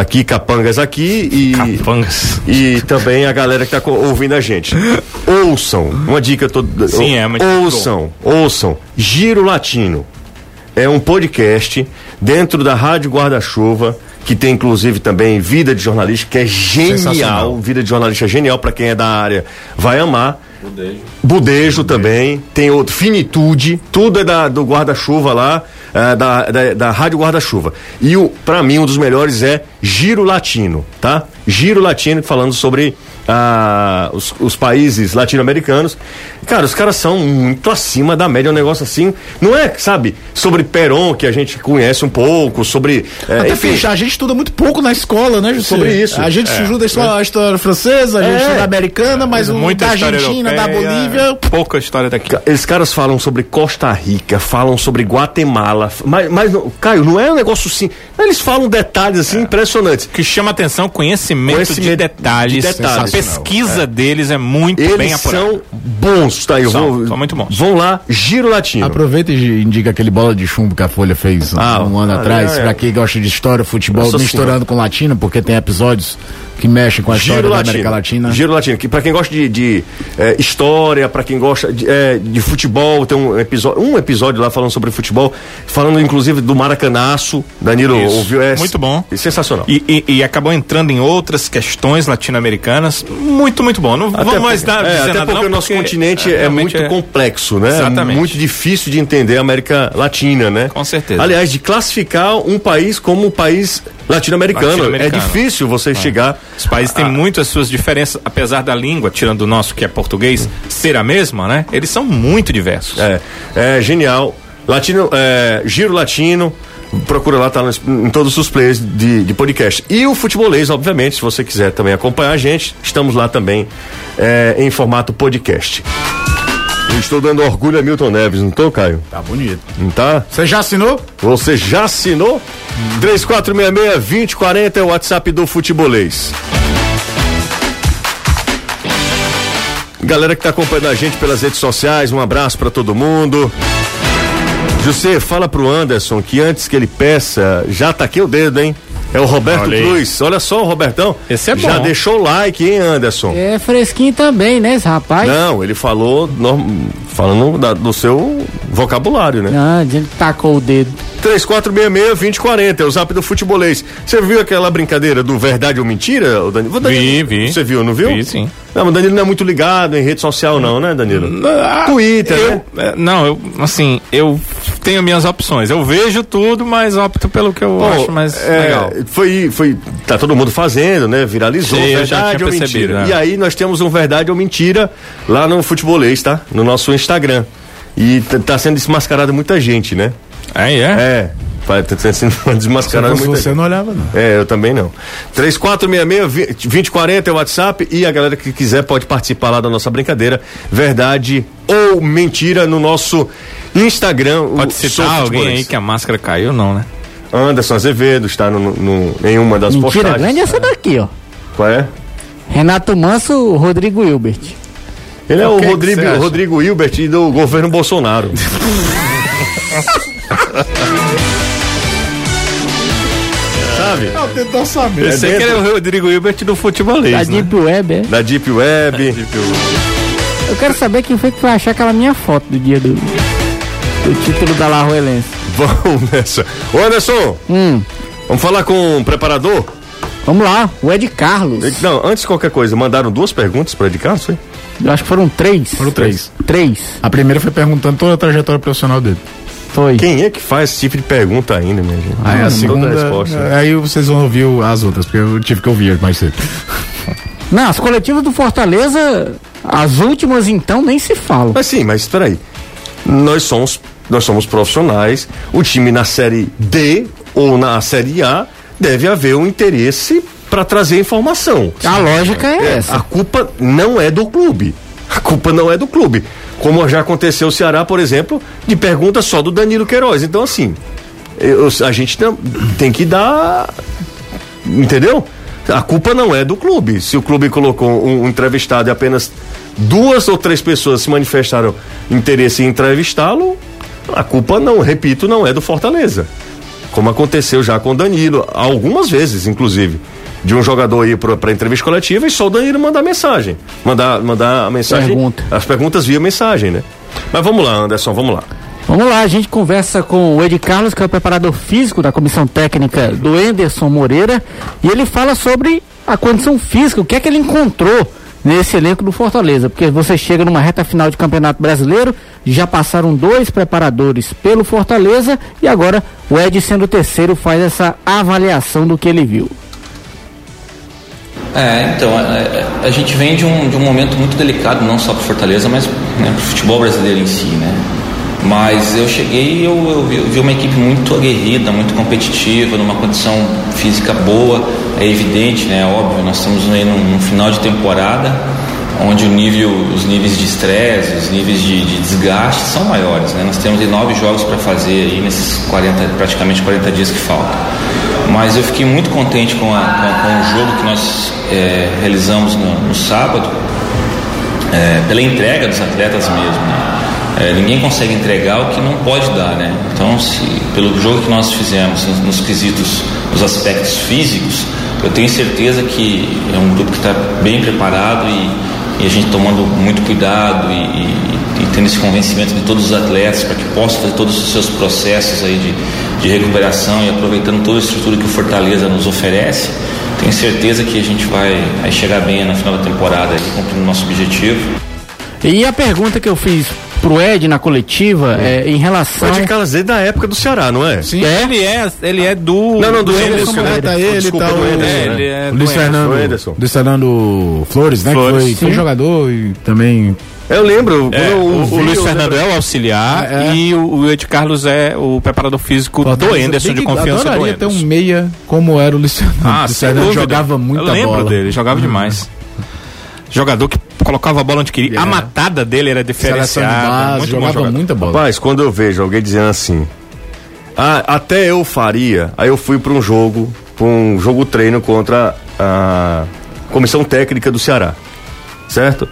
aqui, Capangas aqui e. Capangas. E também a galera que está ouvindo a gente. Ouçam, uma dica toda. Sim, é muito Ouçam, ouçam. Giro Latino. É um podcast dentro da Rádio Guarda-Chuva que tem inclusive também vida de jornalista, que é genial. Vida de jornalista é genial para quem é da área, vai amar. Budejo. Budejo também, tem outro, Finitude, tudo é da, do guarda-chuva lá, é, da, da, da Rádio Guarda-Chuva. E o, para mim, um dos melhores é Giro Latino, tá? Giro Latino, falando sobre ah, os, os, países latino-americanos. Cara, os caras são muito acima da média, um negócio assim. Não é, sabe, sobre Peron, que a gente conhece um pouco, sobre. É, Até enfim, a gente estuda muito pouco na escola, né, José? Sobre isso. A gente é, estuda a, a história francesa, a gente é. estuda a americana, mas o da Argentina, europeia, da Bolívia. Pouca história daqui. Esses caras falam sobre Costa Rica, falam sobre Guatemala. Mas, mas Caio, não é um negócio assim. Eles falam detalhes assim é. impressionantes. Que chama atenção conhecimento, conhecimento de detalhes. De detalhes pesquisa deles é muito Eles bem apurada. são bons, tá aí. São, vou- são muito bons. Vão lá, Giro Latino. Aproveita e indica aquele bola de chumbo que a Folha fez um- Ah, um ano ah, atrás, é, é. pra quem gosta de história, futebol, misturando com latino, porque tem episódios que mexem com a história Giro da Latino. América Latina. Giro Latino, que para quem gosta de, de, eh, história, para quem gosta de, eh, de futebol, tem um episódio, um episódio lá falando sobre futebol, falando inclusive do Maracanaço. Danilo Isso. ouviu é Muito bom. Sensacional. E, e- e acabou entrando em outras questões latino-americanas. Muito, muito bom. Não Até vamos mais dar é, até nada porque não, o nosso porque, continente é, é, muito é- complexo, né? Exatamente. É muito difícil de entender a América Latina, né? Com certeza. Aliás, de classificar um país como um país latino-americano. Latino-americano. é difícil você chegar. Os países têm muito as suas diferenças, apesar da língua, tirando o nosso que é português, ser a mesma, né? Eles são muito diversos. É, é genial. Latino, é, Giro Latino. Procura lá, tá em todos os players de, de podcast. E o Futebolês, obviamente, se você quiser também acompanhar a gente, estamos lá também é, em formato podcast. Eu estou dando orgulho a Milton Neves, não tô, Caio? Tá bonito. Não tá? Você já assinou? Você já assinou? 3466-2040 é o WhatsApp do Futebolês. Galera que tá acompanhando a gente pelas redes sociais, um abraço pra todo mundo. José, fala pro Anderson que antes que ele peça, já taquei o dedo, hein? É o Roberto Olha. Cruz. Olha só o Robertão. Esse é Já bom. deixou o like, hein, Anderson? É fresquinho também, né, esse rapaz? Não, ele falou norm- falando da- do seu vocabulário, né? Não, a gente tacou o dedo. 3466-2040, é o zap do futebolês. Você viu aquela brincadeira do verdade ou mentira, Danilo, Vi, vi. Você viu, não viu? Vi, sim. Não, mas Danilo não é muito ligado em rede social, não, né, Danilo? Twitter, eu, né? é, não, eu, assim, eu tenho minhas opções. Eu vejo tudo, mas opto pelo que eu Pô, acho mais é, legal. Foi, foi, tá todo mundo fazendo, né? Viralizou, Sim, verdade ou mentira. né? E aí nós temos um verdade ou mentira lá no futebolês, tá? No nosso Instagram. E tá sendo desmascarado muita gente, né? É, é. É, vai- tá sendo Se desmascarado fosse muita você, não olhava, não. É, eu também não. 3466-2040 é o WhatsApp e a galera que quiser pode participar lá da nossa brincadeira. Verdade ou mentira no nosso Instagram. o Pode citar alguém aí que a máscara caiu, não, né? Anderson Azevedo está no, no- em uma das Mentira postagens. grande é essa daqui, ó. Qual é? Renato Manso, Rodrigo Hilbert. Ele é O o que que Rodrigo? Rodrigo Hilbert do governo Bolsonaro. Sabe? Eu tento saber. Eu sei que dentro- ele é o Rodrigo Hilbert do futebolês, Da né? Deep Web, é. Da Deep Web. Eu quero saber quem foi que foi achar aquela minha foto do dia do, do título da La Ruelense. Vamos nessa. Ô Anderson, Hum, vamos falar com o preparador? vamos lá, o Ed Carlos. Não, antes de qualquer coisa, mandaram duas perguntas para Ed Carlos, foi? Eu acho que foram três. Foram três. Três. A primeira foi perguntando toda a trajetória profissional dele. Foi. Quem é que faz esse tipo de pergunta ainda, minha gente? Aí Toda a segunda. resposta. Aí vocês vão ouvir as outras, porque eu tive que ouvir mais cedo. Não, as coletivas do Fortaleza, as últimas então, nem se falam. Mas sim, mas espera aí. Nós somos, nós somos profissionais. O time na série D ou na série A deve haver um interesse para trazer informação. A lógica é essa. A culpa não é do clube. A culpa não é do clube. Como já aconteceu o Ceará, por exemplo, de pergunta só do Danilo Queiroz. Então, assim, eu- a gente tem, tem que dar. Entendeu? A culpa não é do clube. Se o clube colocou um, um entrevistado e apenas duas ou três pessoas se manifestaram interesse em entrevistá-lo, a culpa não, repito, não é do Fortaleza. Como aconteceu já com o Danilo, algumas vezes, inclusive. De um jogador ir pra entrevista coletiva e só o Danilo mandar mensagem. Mandar, mandar a mensagem. Pergunta. As perguntas via mensagem, né? Mas vamos lá, Anderson, vamos lá. Vamos lá, a gente conversa com o Ed Carlos, que é o preparador físico da comissão técnica do Enderson Moreira, e ele fala sobre a condição física, o que é que ele encontrou nesse elenco do Fortaleza, porque você chega numa reta final de Campeonato Brasileiro, já passaram dois preparadores pelo Fortaleza e agora o Ed sendo o terceiro faz essa avaliação do que ele viu. É, então, é, a, gente vem de um, de um momento muito delicado, não só para Fortaleza, mas né, para o futebol brasileiro em si, né? Mas eu cheguei e eu, eu vi uma equipe muito aguerrida, muito competitiva, numa condição física boa, é evidente, né? Óbvio, nós estamos aí num, num final de temporada onde nível, os níveis de estresse, os níveis de, de, desgaste são maiores. Né? Nós temos nove jogos para fazer aí nesses 40, praticamente 40 dias que faltam. Mas eu fiquei muito contente com, a, com, com o jogo que nós é, realizamos no, no sábado, é, pela entrega dos atletas mesmo. Né? É, ninguém consegue entregar o que não pode dar, né? Então, se, pelo jogo que nós fizemos nos, nos quesitos, nos aspectos físicos, eu tenho certeza que é um grupo que está bem preparado e e a gente tomando muito cuidado e, e, e, tendo esse convencimento de todos os atletas para que possam fazer todos os seus processos aí de, de recuperação e aproveitando toda a estrutura que o Fortaleza nos oferece, tenho certeza que a gente vai, vai chegar bem na final da temporada e cumprindo o nosso objetivo. E a pergunta que eu fiz pro Ed na coletiva é, em relação. O Ed Carlos é da época do Ceará, não é? Sim. É? Ele é, ele é do. Não, não, do, do Anderson. Né? Tá ele, Desculpa, tá o, é, né? ele é Luiz Fernando. Anderson. Luiz Fernando Flores, né? Flores. Que foi, foi jogador e também eu lembro. É, o, o, Luiz Fernando é o auxiliar é, é. e o, o Ed Carlos é o preparador físico Pô, do Enderson, de confiança do Enderson. ter um meia como era o Luiz Fernando. Ah, Luiz Fernando jogava muito Eu lembro bola. dele, jogava hum. demais. Jogador que colocava a bola onde queria. Yeah. A matada dele era diferenciada. Base, muito jogava muita bola. Rapaz, quando eu vejo alguém dizendo assim, ah, até eu faria, aí eu fui para um jogo, para um jogo treino contra a comissão técnica do Ceará, certo?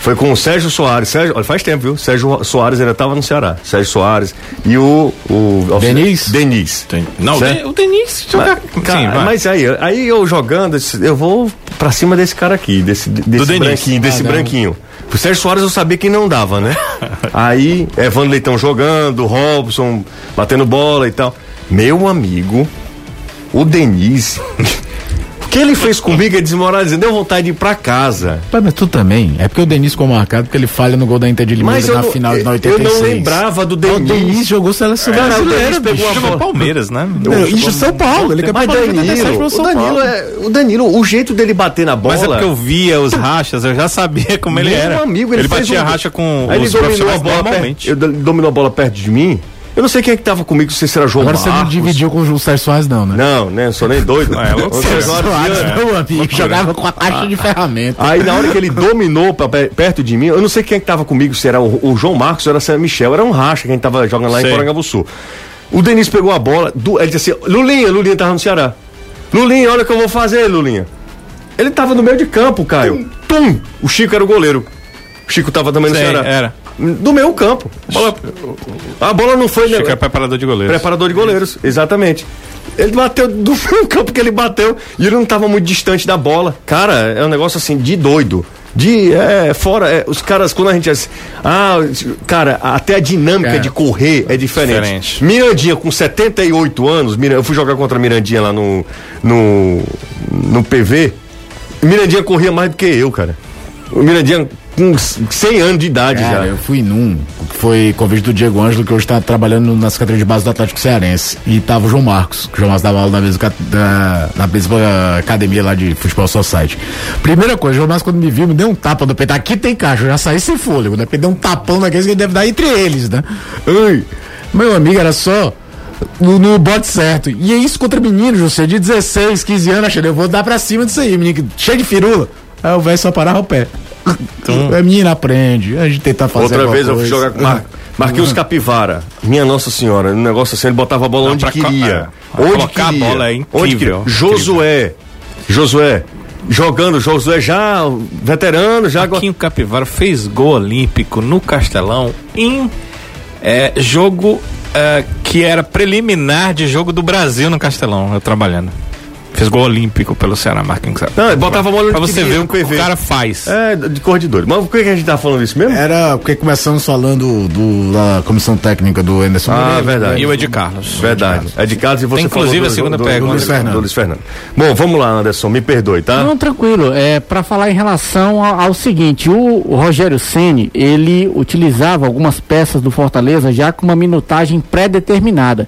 Foi com o Sérgio Soares. Sérgio, olha, faz tempo, viu? Sérgio Soares ainda estava no Ceará. Sérgio Soares e o. o Denis? Denis. Não, certo? o Denis joga. Mas, cara, Sim, mas aí, aí eu jogando, eu vou pra cima desse cara aqui, desse, desse branquinho, desse ah, branquinho. O Sérgio Soares eu sabia que não dava, né? aí, Evandro Leitão jogando, Robson batendo bola e tal. Meu amigo, o Denis. Que ele fez comigo é desmoralizando, deu vontade de ir pra casa. Mas tu também. É porque o Denis ficou marcado porque ele falha no gol da Inter de Limeira na não, final de 86. Eu não lembrava do Denis. O Denis jogou seleção é, brasileira. Pegou a bola. Palmeiras, né? Não, isso São Paulo. Ele mas Danilo, o Danilo, é, o Danilo, o jeito dele bater na bola. Mas é porque eu via os rachas, eu já sabia como ele era. Amigo, ele, ele batia um... racha com Aí os ele dominou a bola perto, ele dominou a bola perto de mim. Eu não sei quem é que tava comigo, se era João Agora Marcos. você não dividiu com o Sérgio Soares, não, né? Não, né? Não sou nem doido. é, louco. O Sérgio Soares, meu amigo, jogava com a caixa de ferramenta. Aí na hora que ele dominou pra, perto de mim, eu não sei quem é que tava comigo, se era o, o João Marcos ou era o Michel. Era um racha que a gente tava jogando lá sei. em Porangabuçu. O Denis pegou a bola, do, ele disse assim, Lulinha, Lulinha tava no Ceará. Lulinha, olha o que eu vou fazer, Lulinha. Ele tava no meio de campo, Caio. Tum! Tum. O Chico era o goleiro. O Chico tava também no sei, Ceará. Era do meu campo. A bola, a bola não foi. Chico né? é preparador de goleiros. Preparador de goleiros, exatamente. Ele bateu do meu campo que ele bateu e ele não estava muito distante da bola. Cara, é um negócio assim de doido. De, é, fora, é, os caras, quando a gente. Ah, cara, até a dinâmica é. de correr é diferente. diferente. Mirandinha, com 78 anos, eu fui jogar contra a Mirandinha lá no, no, no PV. Mirandinha corria mais do que eu, cara. O Mirandinha com 100 anos de idade Cara, já. Eu fui num, foi convite do Diego Ângelo, que hoje está trabalhando nas categorias de base do Atlético Cearense. E tava o João Marcos, que o João Marcos dava aula na mesma, da, na mesma academia lá de Futebol Society. Primeira coisa, o João Marcos, quando me viu, me deu um tapa no peito. Aqui tem caixa, eu já saí sem fôlego, né? Porque deu um tapão naqueles que ele deve dar entre eles, né? Ai, meu amigo, era só no, no bote certo. E é isso contra menino, José, de 16, 15 anos, achando, eu vou dar pra cima disso aí, menino, cheio de firula. Aí o velho só parava o pé. Então, a menina aprende, a gente tenta fazer Outra vez eu fui jogar com Mar... Marquinhos Capivara, minha Nossa Senhora, um negócio assim, ele botava a bola Não, onde queria. É. Onde queria. a bola é incrível. Josué, Josué, jogando, Josué já veterano, já... Marquinhos Capivara fez gol olímpico no Castelão em é, jogo é, que era preliminar de jogo do Brasil no Castelão, eu trabalhando. Fez gol olímpico pelo Ceará, Marquinhos. Não, botava bola Pra você ver o que o cara faz. É, de cor de dor. Mas por que a gente tá falando isso mesmo? Era porque começamos falando do, da comissão técnica do Anderson Ah, Moreira, verdade. E o Ed Carlos. Verdade. Ed Carlos e você Tem, inclusive do, a segunda do, pergunta. Do Luiz, Fernando. do Luiz Fernando. Bom, vamos lá, Anderson, me perdoe, tá? Não, tranquilo. É para falar em relação ao, ao seguinte, o, o Rogério Ceni ele utilizava algumas peças do Fortaleza já com uma minutagem pré-determinada.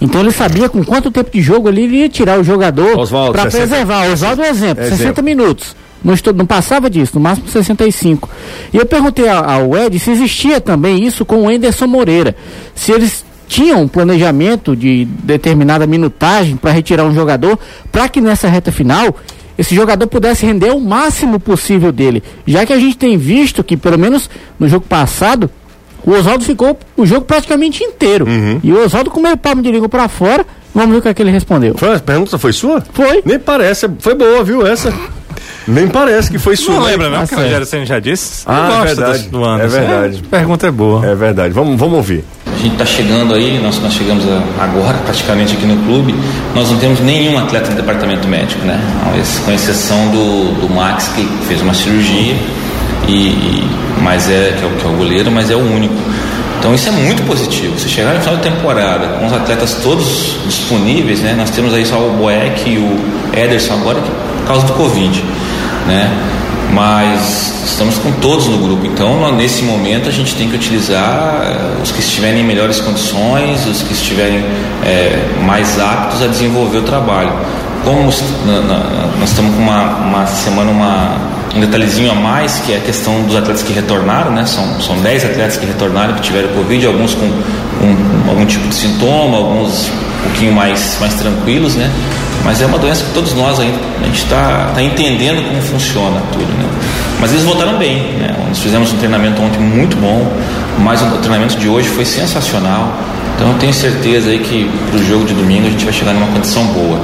Então ele sabia com quanto tempo de jogo ele iria tirar o jogador para preservar. Oswaldo é um exemplo, exemplo, 60 minutos. Não, estou, não passava disso, no máximo 65. E eu perguntei ao Ed se existia também isso com o Enderson Moreira. Se eles tinham um planejamento de determinada minutagem para retirar um jogador, para que nessa reta final esse jogador pudesse render o máximo possível dele. Já que a gente tem visto que, pelo menos no jogo passado, o Oswaldo ficou o jogo praticamente inteiro. Uhum. E o Oswaldo com meio palmo de língua pra fora, vamos ver o que, é que ele respondeu. Foi, a pergunta foi sua? Foi. Nem parece, foi boa, viu, essa? Nem parece que foi sua. Não né? lembra, não? Tá Que o. Rogério Senna já disse. Ah, é verdade. do, do. É verdade. a pergunta é boa. É verdade, vamos, vamos ouvir. A gente está chegando aí, nós, nós chegamos a- agora praticamente aqui no clube, nós não temos nenhum atleta no departamento médico, né? Com exceção do, do Max, que fez uma cirurgia, e, mas é, que é, que é o goleiro, mas é o único. Então isso é muito positivo. Se chegar no final de temporada com os atletas todos disponíveis, né? Nós temos aí só o Boeck e o Ederson agora por causa do Covid, né? Mas estamos com todos no grupo, então nesse momento a gente tem que utilizar eh, os que estiverem em melhores condições, os que estiverem eh, mais aptos a desenvolver o trabalho. Como nós estamos com uma, uma semana, uma, um detalhezinho a mais, que é a questão dos atletas que retornaram, né? São, são 10 atletas que retornaram, que tiveram Covid, alguns com, algum tipo de sintoma, alguns um pouquinho mais, mais tranquilos, né? Mas é uma doença que todos nós ainda, a gente está tá entendendo como funciona tudo, né? Mas eles voltaram bem, né? Nós fizemos um treinamento ontem muito bom, mas o treinamento de hoje foi sensacional. Então eu tenho certeza aí que para o jogo de domingo a gente vai chegar numa condição boa.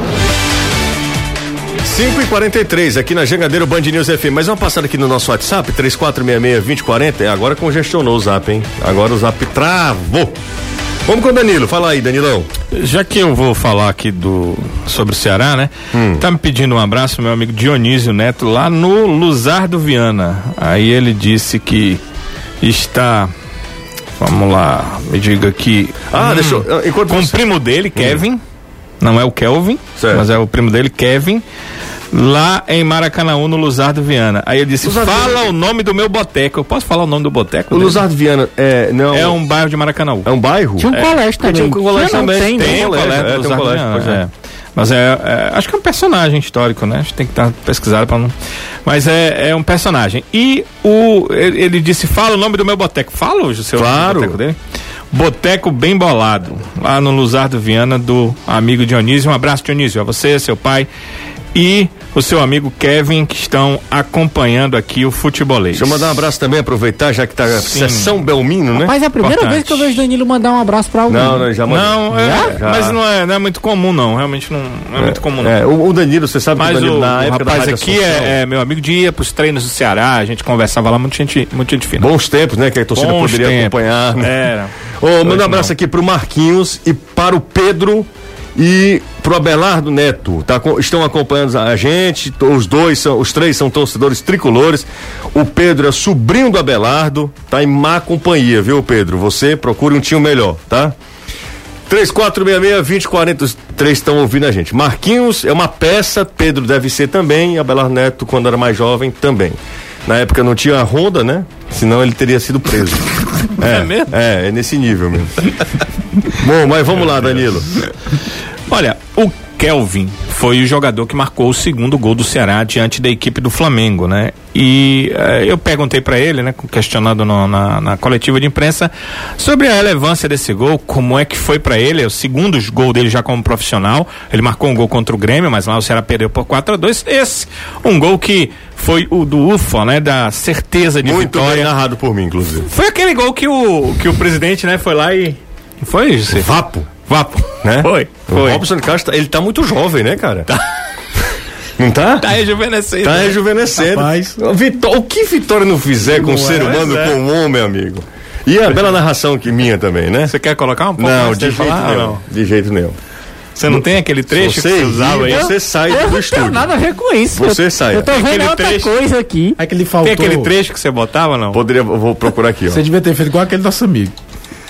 5 e 43 aqui na Jangadeiro Band News FM. Mais uma passada aqui no nosso WhatsApp, 3466-2040. É, agora congestionou o zap, hein? Agora o zap travou. Vamos com o Danilo. Fala aí, Danilão. Já que eu vou falar aqui do sobre o Ceará, né? Tá me pedindo um abraço, meu amigo Dionísio Neto, lá no Luzardo Viana. Aí ele disse que está. Vamos lá, me diga aqui. Ah, deixa eu. Enquanto com o você- primo dele, Kevin. Não é o Kelvin, Certo. mas é o primo dele, Kevin. Lá em Maracanã, no Luzardo Viana. Aí ele disse: Luzardo Fala Viana- o nome do meu boteco. Eu posso falar o nome do boteco? O dele? Luzardo Viana é. Não, É um bairro de Maracanã. É um bairro? Tinha um colégio também. Tinha um colégio não, também. tem, né? Tem, um colégio, colégio é, tem um colégio, Viana, pois é. é. Mas é, é, acho que é um personagem histórico, né? A gente tem que estar pesquisado para não. Mas é, é um personagem. E o ele, ele disse: fala o nome do meu boteco. Fala o seu Claro. boteco dele. Boteco Bem Bolado, lá no Luzardo Viana, do amigo Dionísio. Um abraço, Dionísio, a você, seu pai e o seu amigo Kevin, que estão acompanhando aqui o futebolês. Deixa eu mandar um abraço também, aproveitar, já que tá a Sim. sessão Belmino, né? Mas é a primeira Importante. vez que eu vejo Danilo mandar um abraço pra alguém. Não, não, já mandou. Não, é, Já? mas não é, não é muito comum, não. Realmente não, não é, muito comum, não. É, o, o Danilo, você sabe que Mas o Danilo, o, na o época da rapaz Rádio aqui é, é meu amigo de ia pros treinos do Ceará, a gente conversava lá, muita gente, muita gente fina. Bons tempos, né? Que a torcida Bons poderia tempos. acompanhar. né? Era. Ô, manda um abraço não. aqui pro Marquinhos e para o Pedro e pro Abelardo Neto. Tá, estão acompanhando a gente. Os dois são, os três são torcedores tricolores. O Pedro é sobrinho do Abelardo, tá em má companhia, viu, Pedro? Você procure um tio melhor, tá? 3466-2040, os três estão ouvindo a gente. Marquinhos é uma peça, Pedro deve ser também, e Abelardo Neto, quando era mais jovem, também. Na época não tinha a Honda, né? Senão ele teria sido preso. É mesmo? É, é nesse nível mesmo. Bom, mas vamos lá, Danilo. Olha, o Kelvin foi o jogador que marcou o segundo gol do Ceará diante da equipe do Flamengo, né? E eh, eu perguntei pra ele, né, questionando no- na, na coletiva de imprensa, sobre a relevância desse gol, como é que foi pra ele, é o segundo gol dele já como profissional. Ele marcou um gol contra o Grêmio, mas lá o Ceará perdeu por 4 a 2 Esse, um gol que foi o do UFA, né, da certeza de Muito bem vitória. narrado por mim, inclusive. Foi aquele gol que o, que o presidente, né, foi lá e. Foi, José? Vapo, Vapo. né? Foi. O Foi. Robson Castro, ele tá muito jovem, né, cara? Não tá? Tá rejuvenescendo. Tá rejuvenescendo. Rapaz. Vitó- o que Vitória não fizer com o ser é, humano, é. com o homem, amigo? E a bela narração que minha também, né? Você quer colocar um pouco Não, mais de jeito falar? nenhum. Não. De jeito nenhum. Você não tem aquele trecho você que você usava aí? você sai eu do não estúdio. nada a ver com isso. Você eu, sai. Eu tô Tem vendo aquele outra trecho- coisa aqui. É que ele faltou. Tem aquele trecho que você botava, não? Poderia, eu vou procurar aqui, ó. Você devia ter feito igual aquele nosso amigo.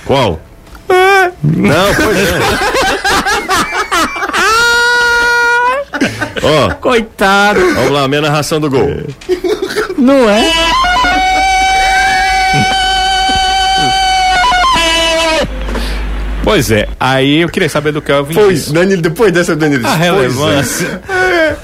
Qual? Não, pois é. Ó, Coitado. vamos lá, minha narração do gol. Não é? Pois é. Aí eu queria saber do Kelvin. Pois. Danilo, depois dessa, Danilo. A é. relevância.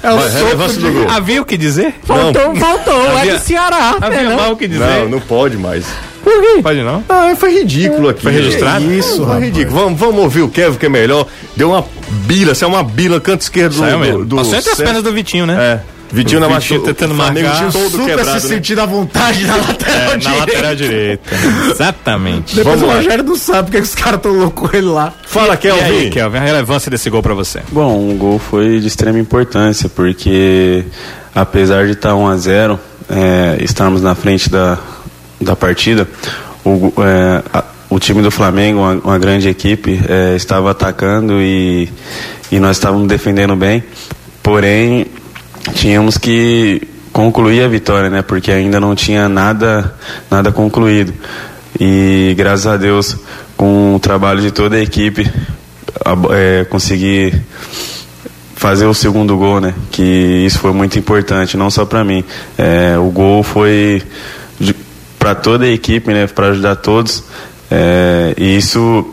Vai, relevância do gol. Havia o que dizer? Faltou, faltou. É Havia- do Ceará. Havia né, não? mal o que dizer? Não, não pode mais. Por quê? Pode não? Ah, foi ridículo aqui. Foi registrado? Isso, foi ridículo. Vamos, vamos ouvir o Kevin, que é melhor. Deu uma bila, saiu uma bila, canto esquerdo Saiu do, mesmo. do, do Passou entre as pernas do Vitinho, né? É. Vitinho na machuca. tentando marcar. todo Super quebrado, se né? sentindo à vontade na lateral É, na direita. lateral direita. Exatamente. Depois Vamos o lá. Rogério não sabe porque que os caras tão loucos com ele lá. Fala, E Kelvin. aí, Kelvin, a relevância desse gol pra você? Bom, o gol foi de extrema importância, porque apesar de estar 1 a 0 é, estarmos na frente da, da partida, o, é, a- o time do Flamengo, uma, uma grande equipe, é, estava atacando e, e nós estávamos defendendo bem, porém tínhamos que concluir a vitória, né? Porque ainda não tinha nada, nada concluído. E graças a Deus, com o trabalho de toda a equipe, é, consegui fazer o segundo gol, né? Que isso foi muito importante, não só para mim. É, o gol foi para toda a equipe, né? Para ajudar todos. É, e isso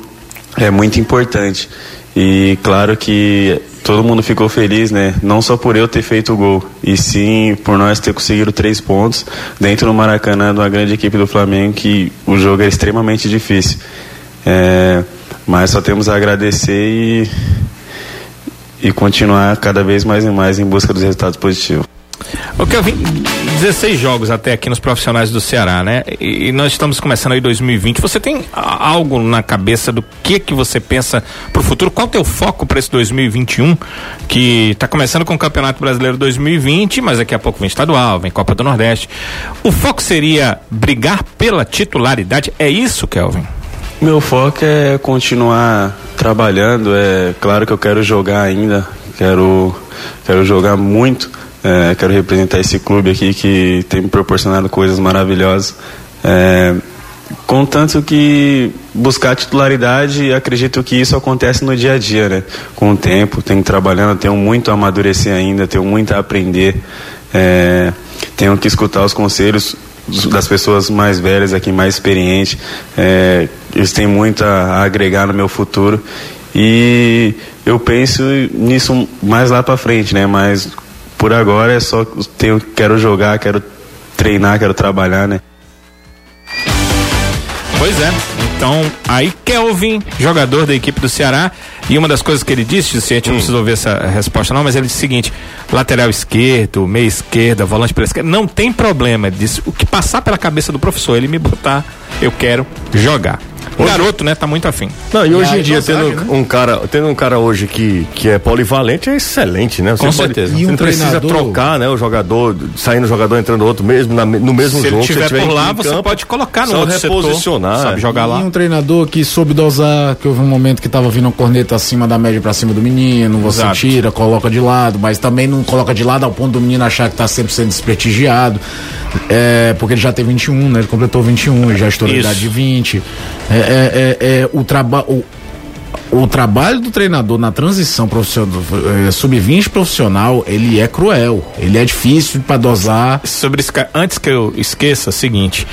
é muito importante. E claro que todo mundo ficou feliz, né? Não só por eu ter feito o gol, e sim por nós ter conseguido três pontos dentro do Maracanã, de uma grande equipe do Flamengo, que o jogo é extremamente difícil. É, mas só temos a agradecer e, e continuar cada vez mais e mais em busca dos resultados positivos. O 16 jogos até aqui nos profissionais do Ceará, né? E, nós estamos começando aí 2020. Você tem algo na cabeça do que que você pensa pro futuro? Qual o teu foco para esse 2021? Que tá começando com o Campeonato Brasileiro 2020, mas daqui a pouco vem estadual, vem Copa do Nordeste. O foco seria brigar pela titularidade? É isso, Kelvin? Meu foco é continuar trabalhando. É claro que eu quero jogar ainda, quero, quero jogar muito. É, quero representar esse clube aqui que tem me proporcionado coisas maravilhosas. É, contanto que buscar titularidade, acredito que isso acontece no dia a dia, né? Com o tempo, tenho trabalhando, tenho muito a amadurecer ainda, tenho muito a aprender. É, tenho que escutar os conselhos das pessoas mais velhas aqui, mais experientes. É, eles têm muito a, a agregar no meu futuro. E eu penso nisso mais lá para frente, né? Mas por agora é só tenho, quero jogar, quero treinar, quero trabalhar, né? Pois é. Então, aí Kelvin, jogador da equipe do Ceará, e uma das coisas que ele disse, se a gente não precisa ouvir essa resposta não, mas ele disse o seguinte, lateral esquerdo, meia esquerda, volante pela esquerda, não tem problema, ele disse, o que passar pela cabeça do professor, ele me botar, eu quero jogar. O garoto, né, tá muito afim. Não, e hoje a em dia, dosagem, tendo né? um cara, tendo um cara hoje que, que é polivalente, é excelente, né? Você Com pode- certeza. Você E um não precisa treinador- trocar, né? O jogador, saindo um jogador, entrando outro mesmo, na- no mesmo Se ele jogo. tiver tiver por lá, você campo, pode colocar no outro setor, reposicionar. sabe jogar lá. E um treinador que soube dosar, que houve um momento que tava vindo uma corneta acima da média pra cima do menino, você Exato. tira, coloca de lado, mas também não coloca de lado ao ponto do menino achar que tá sempre sendo desprestigiado. É, porque ele já tem 21, né? Ele completou 21, ele já estourou idade de 20. É, é, é, é, o trabalho. O trabalho do treinador na transição profissional, eh, sub-20 profissional, ele é cruel. Ele é difícil pra dosar. sobre ca- antes que eu esqueça, é o seguinte,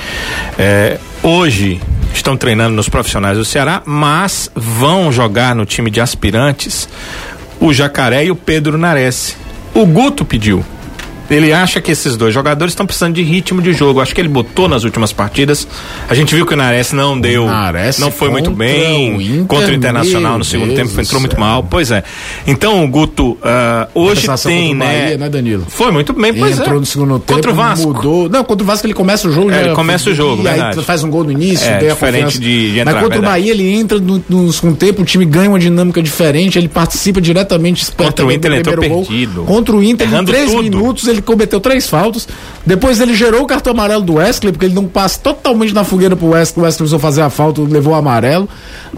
é, hoje estão treinando nos profissionais do Ceará, mas vão jogar no time de aspirantes o Jacaré e o Pedro Nares. O Guto pediu. Ele acha que esses dois jogadores estão precisando de ritmo de jogo. Acho que ele botou nas últimas partidas. A gente viu que o Nares não deu. Nares não foi muito bem. o Inter, contra o Internacional no segundo Deus tempo entrou muito céu. mal. Pois é. Então o Guto ah, hoje tem, o né? Bahia, né, Danilo? Foi muito bem, pois entrou é. no segundo tempo, Contra o Vasco. mudou. Não, contra o Vasco ele começa o jogo. É, ele começa o jogo, e aí faz um gol no início, É, diferente de- de entrar, Mas contra o verdade. Bahia ele entra no, no segundo tempo, o time ganha uma dinâmica diferente, ele participa diretamente Contra o Inter, ele entrou gol. perdido. Contra o Inter, em três tudo. minutos, ele cometeu três faltas. Depois ele gerou o cartão amarelo do Wesley, porque ele não passa totalmente na fogueira pro Wesley, o Wesley precisou fazer a falta, levou o amarelo.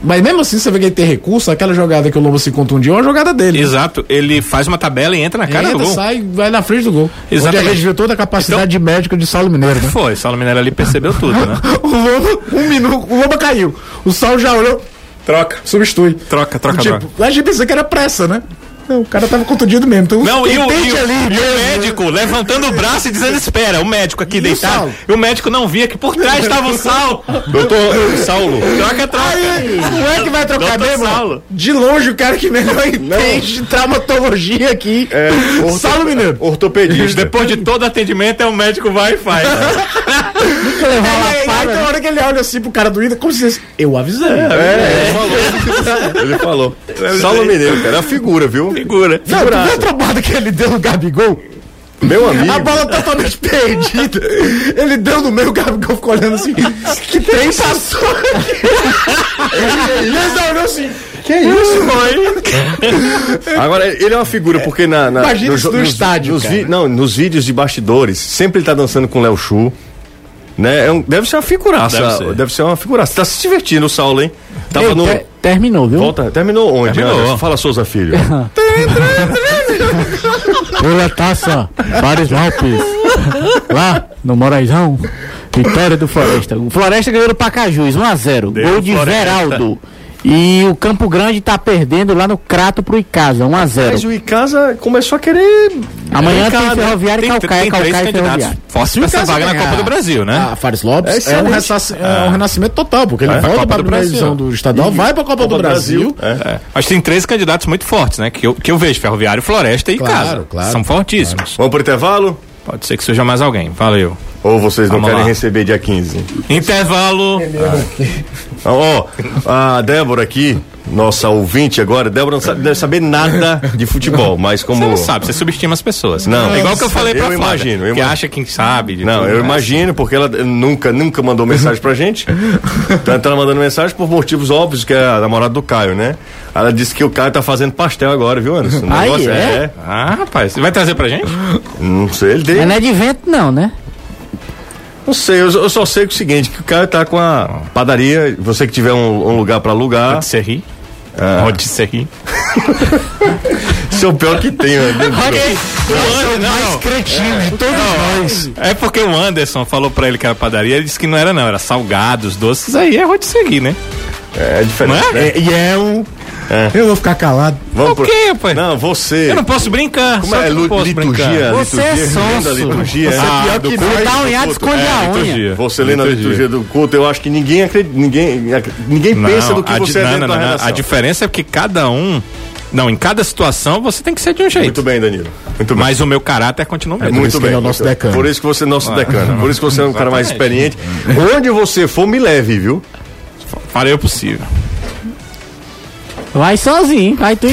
Mas mesmo assim, você vê que ele tem recurso, aquela jogada que o Lobo se contundiu é uma jogada dele. Exato, ele faz uma tabela e entra na cara Entra, do gol. sai, vai na frente do gol. Exatamente. Onde gente viu toda a capacidade de médico de Saulo Mineiro, né? Foi, Saulo Mineiro ali percebeu tudo, né? O Lobo, um minuto, o Lobo caiu. O Saulo já olhou, Troca. substitui. Troca, troca, troca. Tipo, a gente pensou que era pressa, né? Não, o cara tava contundido mesmo. Então, Não, e o, e o- ali, e o mesmo, médico levantando o braço e dizendo: Espera, o médico aqui E o deitado. Saulo? E o médico não via que por trás estava o Saulo. Doutor Saulo. Troca, troca. Aí, não é que vai trocar Doutor mesmo? Saulo. De longe, o cara que melhor entende de traumatologia aqui. É, orto- Saulo Mineiro. Ortopedista. Depois de todo atendimento, é o médico vai e faz. Nunca levou uma É, lapada, então, na hora que ele olha assim pro cara do Inter, como se disse, eu avisei. É, ele falou. Ele falou. Saulo Mineiro, cara, é uma figura, viu? Figura. Não, tu viu a trombada que ele deu no Gabigol? Meu amigo. A bola totalmente perdida. Ele deu no meio, o Gabigol ficou olhando assim. Que trem passou aqui? Ele olhou assim. Que isso, mãe? Agora, ele é uma figura, porque na. na Imagina isso no nos- estádio, Nos, vi- não, nos vídeos de bastidores, sempre ele tá dançando com o Léo Chu. Né? É um- deve ser uma figuraça. Deve Deve ser. ser. uma figuraça. Tá se divertindo o Saulo, hein? Tava Ei, no. ter- terminou, viu? Volta, terminou onde? Terminou. Anderson? Fala, Souza Filho. Pela taça, Pares Alpes. Lá, no Moraizão. Vitória do Floresta. O Floresta ganhou do Pacajus, 1x0. Deu Gol de Floresta. Veraldo. E o Campo Grande tá perdendo lá no Crato pro Icasa, Mas 1x0. o Icasa começou a querer. Amanhã tem né? Ferroviário e Tem, Calcaia, tem Calcaia e pra o essa Icasa vaga na Copa do Brasil, né? Ah, Fares Lopes É é, um, ressaci- é um renascimento total, porque ele É, volta Copa para a Brasil. divisão do estadual, vai para a Copa, do Brasil. É. É. Mas tem três candidatos muito fortes, né? Que eu, que eu vejo: Ferroviário, Floresta e Claro, Casa. claro. São fortíssimos. Vamos pro intervalo? Pode ser que surja mais alguém. Valeu. Ou vocês não Vamos querem lá. receber dia 15? Intervalo. Ó, a Débora aqui, nossa ouvinte agora, Débora não sabe, deve saber nada de futebol, mas como. Você não sabe, você subestima as pessoas. Não. É igual que eu falei pra Eu Flávia, imagino, eu que acha quem sabe. de Não, tudo, eu né? imagino, porque ela nunca, nunca mandou mensagem pra gente. Tanto ela mandando mensagem por motivos óbvios, que é a namorada do Caio, né? Ela disse que o Caio tá fazendo pastel agora, viu, Anderson? O Ai, negócio é? Ah, rapaz, você vai trazer pra gente? Não sei, ele tem. Mas não é de vento, não, né? Não sei, eu, eu só sei que é o seguinte, que o Caio tá com a padaria, você que tiver um, um lugar pra alugar, Rotisserie. Ah. Rotisserie. isso é o pior que tem, né? Não, Cretino de todos nós. É porque o Anderson falou pra ele que era padaria, ele disse que não era não, era salgados, doces, aí é rotisserie, né? É diferente. Não é? né? E é um. É. Eu vou ficar calado. Vamos O quê, rapaz? Não, você. Eu não posso brincar, Como só é? que eu não posso liturgia, brincar. Você é sonso. liturgia. Você é Ah, pior do que culto. nós. Tá unhado, esconde É, a unha. liturgia. Você lendo a Liturgia. do culto, eu acho que ninguém acredita, ninguém, ninguém pensa do que você é não, dentro não, da não, não. redação. A diferença é que cada um. Não, em cada situação você tem que ser de um jeito. Muito bem, Danilo. Muito bem. Mas o meu caráter continua o mesmo. Muito isso que bem. é o nosso Muito- decano. Por isso que você é nosso decano. Por isso que você é um cara mais experiente. Onde você for, me leve, viu? Farei o possível. Vai sozinho, vai tu e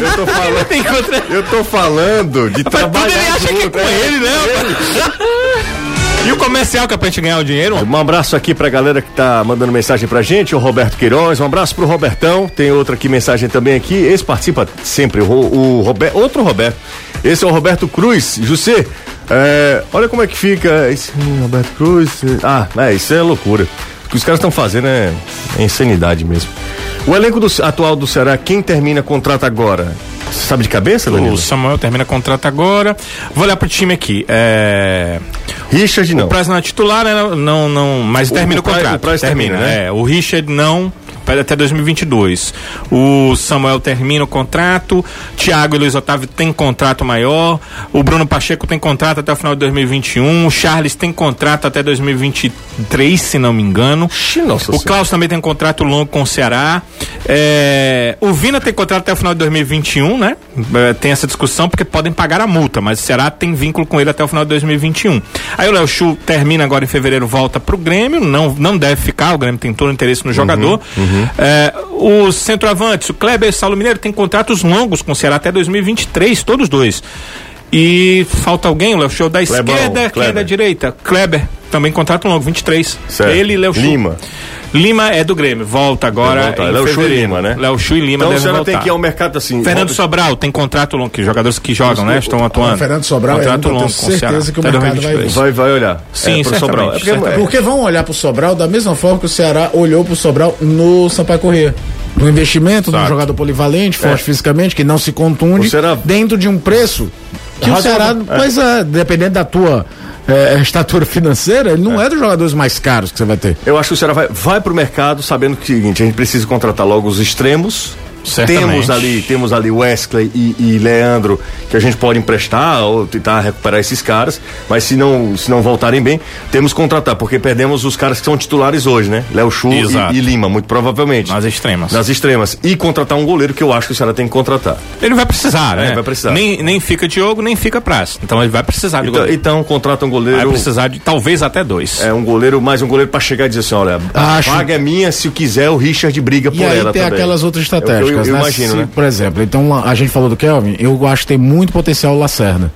Eu tô falando, Tem contra... eu tô falando de Tudo trabalhar ele acha que é junto, com ele, né? E o comercial que é pra gente ganhar o dinheiro? Um abraço aqui pra galera que tá mandando mensagem pra gente, o Roberto Queiroz, um abraço pro Robertão, tem outra aqui mensagem também aqui, esse participa sempre, o, o Roberto, outro Roberto, esse é o Roberto Cruz, José, é, olha como é que fica, esse Roberto Cruz, ah, é, isso é loucura, o que os caras estão fazendo é, é insanidade mesmo. O elenco do, atual do Ceará, quem termina contrato agora? Você sabe de cabeça, Danilo? O Samuel termina contrato agora. Vou olhar pro time aqui. É... Richard não. O Praz não é titular, né? Não, não, mas O- termina o o, contrato. o Praz termina, né? É, o Richard não, pede até 2022. O Samuel termina o contrato. Thiago e Luiz Otávio têm contrato maior. O Bruno Pacheco tem contrato até o final de 2021. O Charles tem contrato até 2023, se não me engano. Nossa o. Klaus também tem contrato longo com o Ceará. É, o Vina tem contrato até o final de 2021, né? É, tem essa discussão porque podem pagar a multa, mas o Ceará tem vínculo com ele até o final de 2021. Aí o Léo Chu termina agora em fevereiro, volta pro Grêmio, não, não deve ficar, o Grêmio tem todo o interesse no jogador. É, os centroavantes, o Kleber e o Saulo Mineiro tem contratos longos com o Ceará até 2023, todos dois. E falta alguém, o Léo Chu da Clebão, esquerda, quem é Kleber. da direita? Kleber, também contrato longo, 23. Certo. Ele e Léo Chu. Lima. Lima é do Grêmio, volta agora. Volta. Léo Chu e. Lima, né? Léo Chu e Lima Então o devem voltar. tem que ir ao mercado assim. Fernando Robert- Sobral tem contrato longo, que jogadores que jogam, né? Estão atuando. O Fernando Sobral, contrato tenho longo com o certeza que o mercado vai 2023. Vai, vai olhar. Sim, pro certamente, Sobral. É porque- certamente. Porque vão olhar pro Sobral da mesma forma que o Ceará olhou pro Sobral no Sampaio Corrêa. No investimento, num jogador polivalente, forte fisicamente, que não se contunde, O Ceará- dentro de um preço que o Razoável. Ceará, É. pois é, dependendo da tua é, estatura financeira, ele não é. dos jogadores mais caros que você vai ter. Eu acho que o Ceará vai, vai pro mercado sabendo que é o seguinte, a gente precisa contratar logo os extremos. Certamente. Temos ali, temos ali Wesley e, e Leandro que a gente pode emprestar ou tentar recuperar esses caras, mas se não, se não voltarem bem, temos que contratar, porque perdemos os caras que são titulares hoje, né? Léo Chu e, e Lima, muito provavelmente. Nas extremas. Nas extremas. E contratar um goleiro que eu acho que o Ceará tem que contratar. Ele vai precisar, né? É, vai precisar. Nem, nem fica Diogo, nem fica Praça. Então ele vai precisar de Então, goleiro. então contrata um Vai goleiro. precisar de talvez até dois. É um goleiro, mais um goleiro pra chegar e dizer assim, olha, a Acho- vaga é minha, se o quiser o Richard briga por E aí ela tem também. aquelas outras É o que eu características, eu né? imagino, Se, né? Por exemplo, então a gente falou do Kelvin, eu acho que tem muito potencial o Lacerda.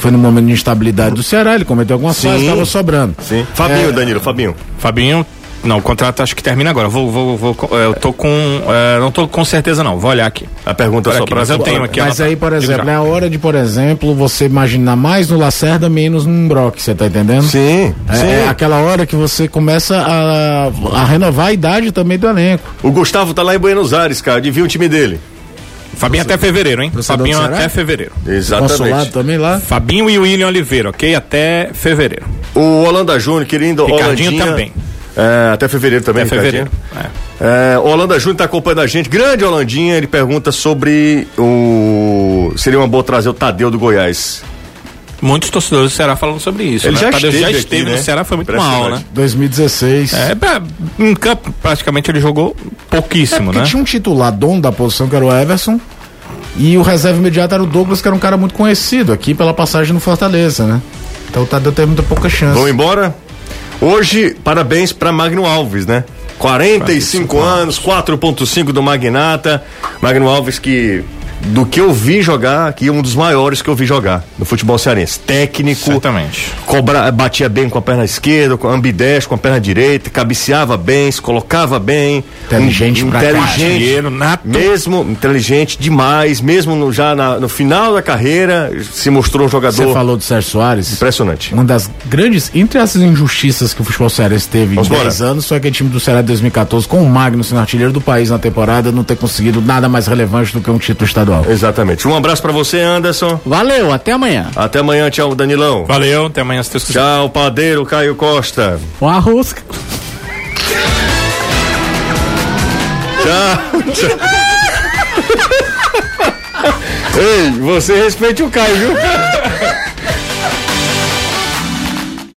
Foi no momento de instabilidade do Ceará, ele cometeu algumas falhas, estava sobrando. Sim. Fabinho, É. Danilo, Fabinho. Fabinho, não, o contrato acho que termina agora. Vou, vou, vou, eh, eu tô com, eh, não tô com certeza não. Vou olhar aqui. A pergunta Olha só aqui, pra mas eu tenho aqui. Mas aí, por exemplo, é a hora de, por exemplo, você imaginar mais no Lacerda, menos no Brock, você tá entendendo? Sim, É, sim. é aquela hora que você começa a, a renovar a idade também do elenco. O Gustavo tá lá em Buenos Aires, cara. Devia o time dele. Fabinho até fevereiro, hein? Fabinho até fevereiro. Exatamente. Consulado também lá. Fabinho e William Oliveira, ok? Até fevereiro. O Holanda Júnior, querido Ricardinho Holandinha. também. É, até fevereiro também, Até fevereiro. É. É, o Holanda Júnior tá acompanhando a gente. Grande Holandinha, ele pergunta sobre o. Seria uma boa trazer o Tadeu do Goiás. Muitos torcedores do Ceará falando sobre isso. Ele né? já Tadeu esteve já aqui, esteve né? no Ceará, foi muito mal, né? 2016. É, em campo, praticamente ele jogou pouquíssimo, porque né? tinha um titular dono da posição que era o Everson e o reserva imediato era o Douglas, que era um cara muito conhecido aqui pela passagem no Fortaleza, né? Então o Tadeu teve muita pouca chance. Vamos embora? Hoje, parabéns para Magno Alves, né? 45 anos, 4.5 do Magnata. Magno Alves que do que eu vi jogar aqui, um dos maiores que eu vi jogar no futebol cearense. Técnico, Certamente. cobra, batia bem com a perna esquerda, com ambidestro, com a perna direita, cabeceava bem, se colocava bem. Inteligente um, pra inteligente, Dinheiro nato. mesmo inteligente demais, mesmo no- já na- no final da carreira, se mostrou um Você jogador falou do Sérgio Soares. impressionante. Uma das grandes, entre as injustiças que o futebol cearense teve Vamos em 10 embora. anos, foi aquele time do Ceará de 2014, com o Magno sendo artilheiro do país na temporada, não ter conseguido nada mais relevante do que um título estadual. Exatamente. Um abraço pra você, Anderson. Valeu, até amanhã. Até amanhã, tchau, Danilão. Valeu, até amanhã se Deus quiser. Tchau, padeiro Caio Costa. Um arroz. Tchau. tchau. Ei, você respeite o Caio, viu?